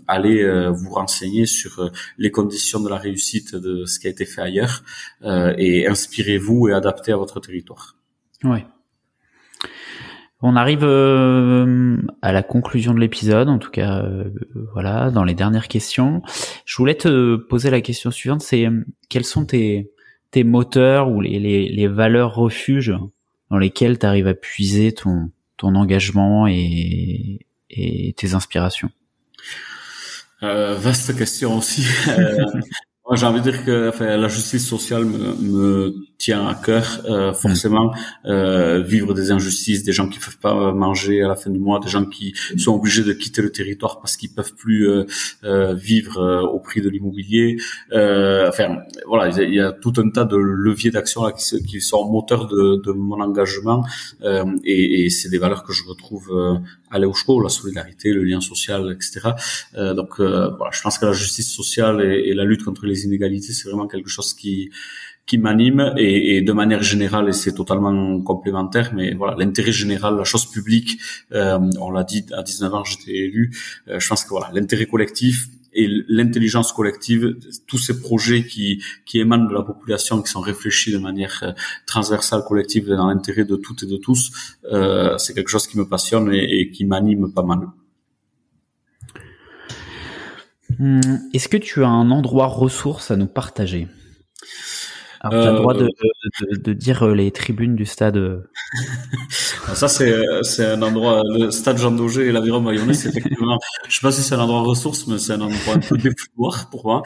allez vous renseigner sur les conditions de la réussite de ce qui a été fait ailleurs et inspirez-vous et adaptez à votre territoire. Ouais. On arrive euh, à la conclusion de l'épisode, en tout cas, euh, voilà, dans les dernières questions. Je voulais te poser la question suivante, c'est euh, quels sont tes, tes moteurs ou les, les, les valeurs refuges dans lesquelles tu arrives à puiser ton, ton engagement et, et tes inspirations? Vaste question aussi. J'ai envie de dire que enfin, la justice sociale me, me tient à cœur. Euh, forcément, euh, vivre des injustices, des gens qui peuvent pas manger à la fin du mois, des gens qui sont obligés de quitter le territoire parce qu'ils peuvent plus euh, euh vivre euh, au prix de l'immobilier. Euh, enfin, voilà, il y, a, tout un tas de leviers d'action qui, qui, sont moteurs de, de mon engagement et, et c'est des valeurs que je retrouve à l'EUSCO, la solidarité, le lien social, etc. donc, voilà, je pense que la justice sociale et, et la lutte contre les inégalités, c'est vraiment quelque chose qui qui m'anime et, et, de manière générale, et c'est totalement complémentaire, mais voilà, l'intérêt général, la chose publique, euh, on l'a dit, à 19 ans, j'étais élu, euh, je pense que voilà, l'intérêt collectif et l'intelligence collective, tous ces projets qui, qui émanent de la population, qui sont réfléchis de manière euh, transversale, collective, dans l'intérêt de toutes et de tous, euh, c'est quelque chose qui me passionne et, et qui m'anime pas mal. Hmm, est-ce que tu as un endroit ressource à nous partager? Alors, tu as le droit de, de, de, dire euh, les tribunes du stade. Euh. ça, c'est, c'est un endroit, le stade Jean Daugé et l'aviron mayonnaise, effectivement, je sais pas si c'est un endroit ressource, mais c'est un endroit un peu défouloir pour moi.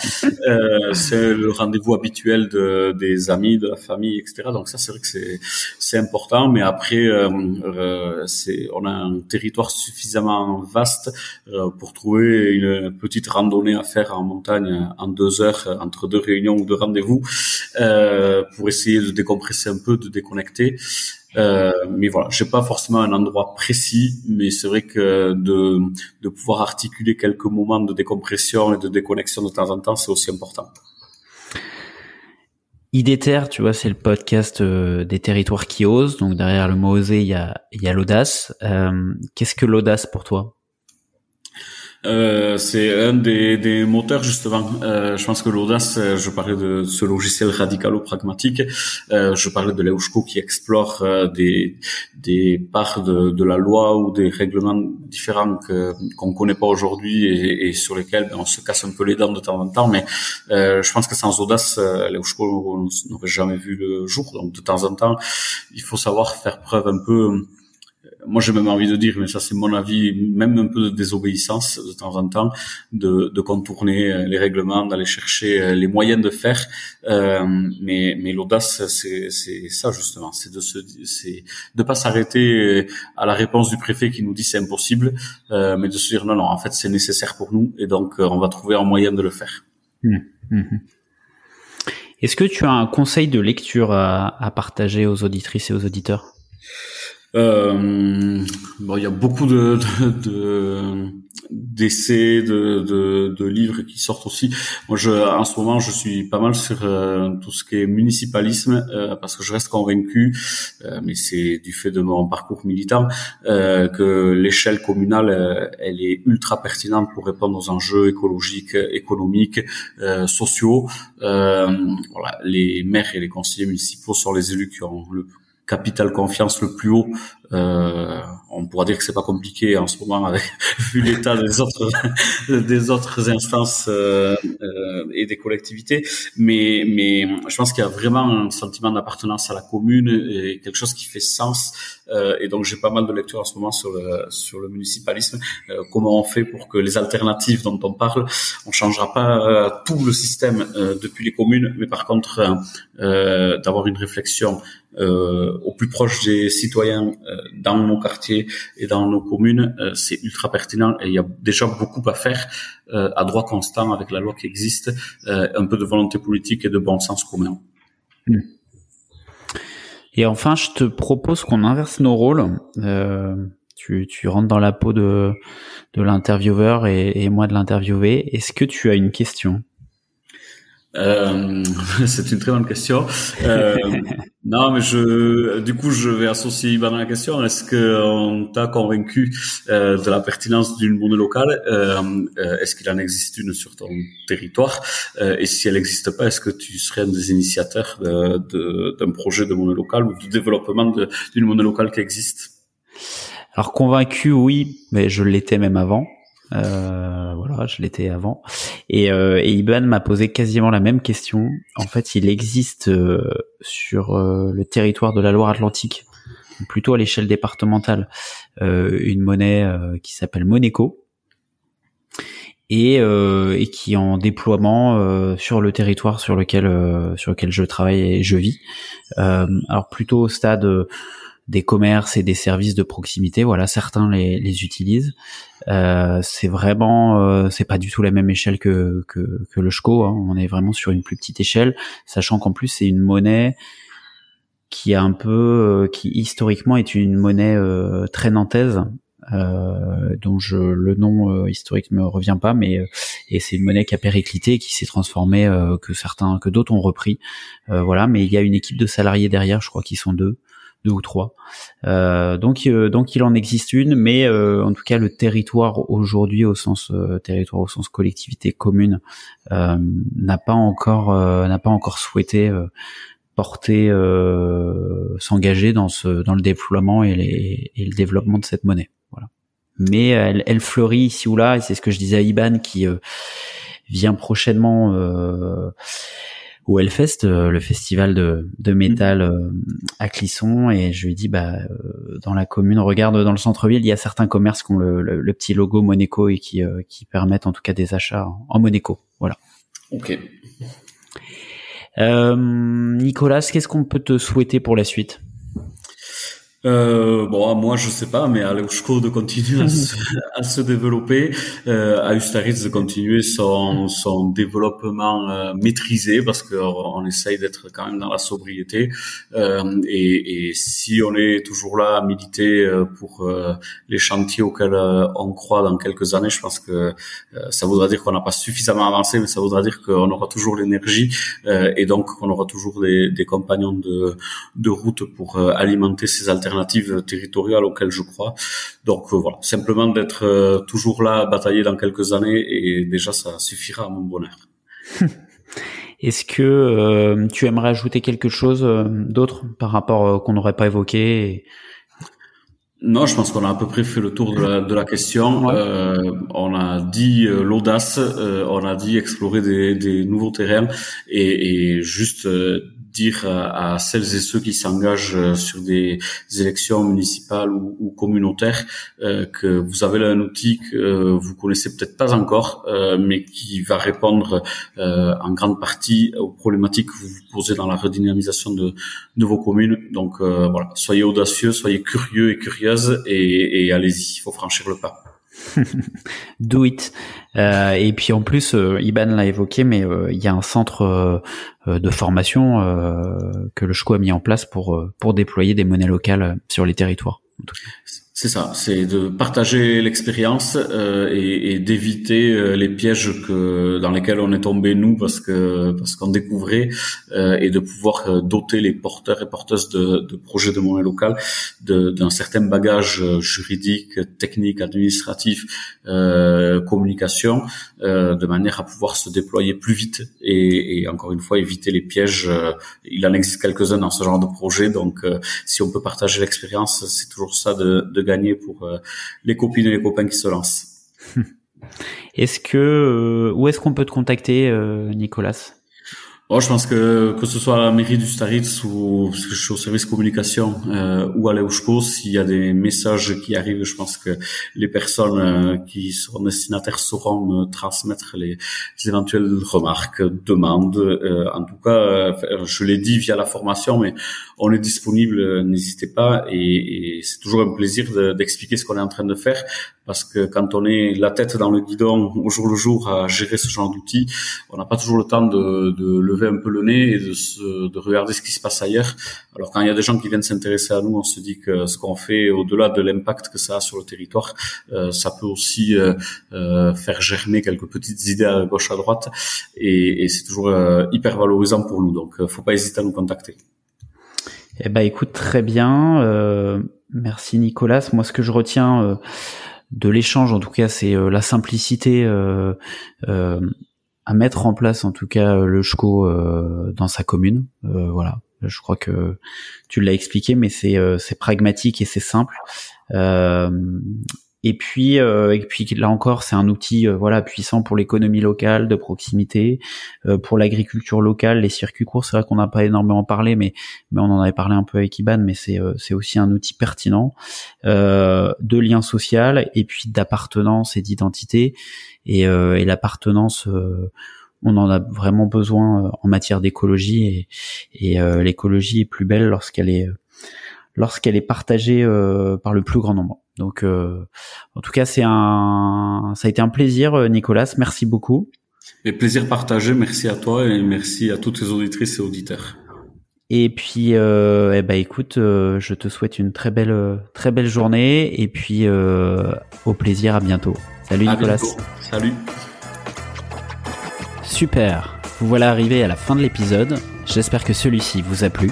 Euh, c'est le rendez-vous habituel de, des amis, de la famille, etc. Donc ça, c'est vrai que c'est, c'est important, mais après, euh, euh c'est, on a un territoire suffisamment vaste euh, pour trouver une petite randonnée à faire en montagne en deux heures entre deux réunions ou deux rendez-vous. Euh, euh, pour essayer de décompresser un peu, de déconnecter. Euh, mais voilà, j'ai pas forcément un endroit précis, mais c'est vrai que de, de pouvoir articuler quelques moments de décompression et de déconnexion de temps en temps, c'est aussi important. Idéter, tu vois, c'est le podcast euh, des territoires qui osent. Donc derrière le mot oser, il y a, y a l'audace. Qu'est-ce que l'audace pour toi? Euh, c'est un des, des, moteurs justement. Euh, je pense que l'audace, euh, je parlais de ce logiciel radicalo-pragmatique, euh, je parlais de l'EUSCO qui explore euh, des, des parts de, de, la loi ou des règlements différents que, qu'on connaît pas aujourd'hui et, et, sur lesquels ben, on se casse un peu les dents de temps en temps. Mais je pense que sans audace, l'EUSCO n'aurait jamais vu le jour. Donc de temps en temps, il faut savoir faire preuve un peu moi j'ai même envie de dire, mais ça c'est mon avis, même un peu de désobéissance de temps en temps, de, de contourner euh, les règlements, d'aller chercher euh, les moyens de faire. Euh, mais mais l'audace c'est ça justement, c'est de se de pas s'arrêter à la réponse du préfet qui nous dit c'est impossible, euh, mais de se dire non non en fait c'est nécessaire pour nous et donc euh, on va trouver un moyen de le faire. Mmh, mmh. Est-ce que tu as un conseil de lecture à, à partager aux auditrices et aux auditeurs? Euh, bon, il y a beaucoup de, de, d'essais, de, de, de, livres qui sortent aussi. Moi, je, en ce moment, je suis pas mal sur euh, tout ce qui est municipalisme euh, parce que je reste convaincu, euh, mais c'est du fait de mon parcours militant, que l'échelle communale, elle est ultra pertinente pour répondre aux enjeux écologiques, économiques, sociaux. voilà, les maires et les conseillers municipaux sont les élus qui ont le capital confiance le plus haut. Euh, on pourra dire que c'est pas compliqué en ce moment avec vu l'état des autres des autres instances euh, euh, et des collectivités, mais mais je pense qu'il y a vraiment un sentiment d'appartenance à la commune et quelque chose qui fait sens. et donc j'ai pas mal de lectures en ce moment sur le sur le municipalisme. comment on fait pour que les alternatives dont on parle, on changera pas tout le système depuis les communes, mais par contre d'avoir une réflexion euh, au plus proche des citoyens euh, dans nos quartiers et dans nos communes, euh, c'est ultra pertinent et il y a déjà beaucoup à faire à droit constant avec la loi qui existe, un peu de volonté politique et de bon sens commun. Hmm. Et enfin, je te propose qu'on inverse nos rôles. Tu, tu, rentres dans la peau de, de l'intervieweur et, et, moi de l'interviewé. Est-ce que tu as une question? Euh, c'est une très bonne question. Euh, non, mais je, du coup, je vais associer Ivan à la question. Est-ce que on t'a convaincu euh, de la pertinence d'une monnaie locale? Euh, Est-ce qu'il en existe une sur ton territoire? Et si elle n'existe pas, est-ce que tu serais un des initiateurs d'un projet de monnaie locale ou de développement d'une monnaie locale qui existe? Alors convaincu, oui, mais je l'étais même avant. Euh, voilà, je l'étais avant. Et, euh, et Iban m'a posé quasiment la même question. En fait, il existe euh, sur euh, le territoire de la Loire-Atlantique, plutôt à l'échelle départementale, une monnaie qui s'appelle Moneco. Et, et, qui est en déploiement sur le territoire sur lequel sur lequel je travaille et je vis. alors plutôt au stade des commerces et des services de proximité. Voilà, certains les, les utilisent. Euh, c'est vraiment, euh, c'est pas du tout la même échelle que que, que le SCO. Hein. On est vraiment sur une plus petite échelle, sachant qu'en plus c'est une monnaie qui a un peu, euh, qui historiquement est une monnaie euh, très nantaise. dont je, le nom historique me revient pas, mais et c'est une monnaie qui a périclité, qui s'est transformée, que certains, que d'autres ont repris, voilà. Mais il y a une équipe de salariés derrière, je crois qu'ils sont deux, deux ou trois. Euh, donc, euh, donc il en existe une, mais euh, en tout cas le territoire aujourd'hui au sens territoire au sens collectivité commune n'a pas encore n'a pas encore souhaité porter s'engager dans ce dans le déploiement et, les, et, le développement de cette monnaie. Voilà. Mais elle, elle fleurit ici ou là, et c'est ce que je disais à Iban qui vient prochainement au Hellfest, euh, le festival de, de métal euh, à Clisson, et je lui dis bah euh, dans la commune, regarde dans le centre-ville, il y a certains commerces qui ont le, le, petit logo Monaco et qui, qui permettent en tout cas des achats en, Monaco. Voilà. Ok. Nicolas, qu'est-ce qu'on peut te souhaiter pour la suite? Euh, bon, moi je sais pas, mais à l'Eusko de continuer à se, à se développer, euh, à Ustaritz de continuer son, son développement euh, maîtrisé parce qu'on essaye d'être quand même dans la sobriété. Euh, et, et, si on est toujours là à militer euh, pour euh, les chantiers auxquels on croit dans quelques années, je pense que ça voudra dire qu'on n'a pas suffisamment avancé, mais ça voudra dire qu'on aura toujours l'énergie et donc qu'on aura toujours des, des compagnons de, de route pour alimenter ces alternatives alternative territoriale auxquelles je crois. Donc euh, voilà, simplement d'être euh, toujours là, batailler dans quelques années, et déjà ça suffira à mon bonheur. Est-ce que euh, tu aimerais ajouter quelque chose d'autre par rapport qu'on n'aurait pas évoqué Non, je pense qu'on a à peu près fait le tour de la, question. on a dit l'audace, on a dit explorer des, nouveaux terrains et, et juste dire à, celles et ceux qui s'engagent euh, sur des élections municipales ou, communautaires euh, que vous avez là un outil que euh, vous connaissez peut-être pas encore, mais qui va répondre en grande partie aux problématiques que vous vous posez dans la redynamisation de, de vos communes. Donc voilà, soyez audacieux, soyez curieux et curieuses et, et allez-y, il faut franchir le pas. Do it. Euh, et puis en plus, euh, Iban l'a évoqué, mais euh, il y a un centre de formation que le SCO a mis en place pour pour déployer des monnaies locales sur les territoires. C'est ça, c'est de partager l'expérience euh, et, et d'éviter euh, les pièges que dans lesquels on est tombé nous parce que parce qu'on découvrait euh, et de pouvoir euh, doter les porteurs et porteuses de, de projets de monnaie locale d'un certain bagage euh, juridique, technique, administratif, euh, communication, de manière à pouvoir se déployer plus vite et, et encore une fois éviter les pièges. il en existe quelques-uns dans ce genre de projet, donc si on peut partager l'expérience, c'est toujours ça de, de gagner pour euh, les copines et les copains qui se lancent. Est-ce que où est-ce qu'on peut te contacter, Nicolas? Oh, je pense que que ce soit à la mairie du Staritz ou parce que je suis au service communication euh, ou à l'EUSCO, s'il y a des messages qui arrivent, je pense que les personnes euh, qui seront destinataires sauront me transmettre les, éventuelles remarques, demandes. Euh, en tout cas, euh, je l'ai dit via la formation, mais on est disponible, n'hésitez pas. Et c'est toujours un plaisir d'expliquer ce qu'on est en train de faire parce que quand on est la tête dans le guidon au jour le jour à gérer ce genre d'outils, on n'a pas toujours le temps de, de, lever un peu le nez et de, se, de regarder ce qui se passe ailleurs. Alors quand il y a des gens qui viennent s'intéresser à nous, on se dit que ce qu'on fait, au-delà de l'impact que ça a sur le territoire, euh, ça peut aussi euh, euh, faire germer quelques petites idées à gauche à droite, et, et c'est toujours euh, hyper valorisant pour nous. Donc, euh, faut pas hésiter à nous contacter. Eh ben, écoute, très bien. Euh, merci Nicolas. Moi, ce que je retiens de l'échange, en tout cas, c'est euh, la simplicité euh, euh, à mettre en place, en tout cas, le SCO dans sa commune. voilà. Je crois que tu l'as expliqué, mais c'est c'est pragmatique et c'est simple. Et puis, euh, et puis là encore, c'est un outil euh, voilà puissant pour l'économie locale de proximité, euh, pour l'agriculture locale, les circuits courts. C'est vrai qu'on n'a pas énormément parlé, mais mais on en avait parlé un peu avec Iban, mais c'est c'est aussi un outil pertinent de lien social et puis d'appartenance et d'identité. Et, et l'appartenance, on en a vraiment besoin en matière d'écologie et, et l'écologie est plus belle lorsqu'elle est lorsqu'elle est partagée par le plus grand nombre. Donc, euh, en tout cas, c'est un, ça a été un plaisir, euh, Nicolas. Merci beaucoup. Et plaisir partagé. Merci à toi et merci à toutes les auditrices et auditeurs. Et puis, euh, eh ben, écoute, euh, je te souhaite une très belle, très belle journée et puis au plaisir. À bientôt. Salut Nicolas. Salut. Super. Vous voilà arrivé à la fin de l'épisode. J'espère que celui-ci vous a plu.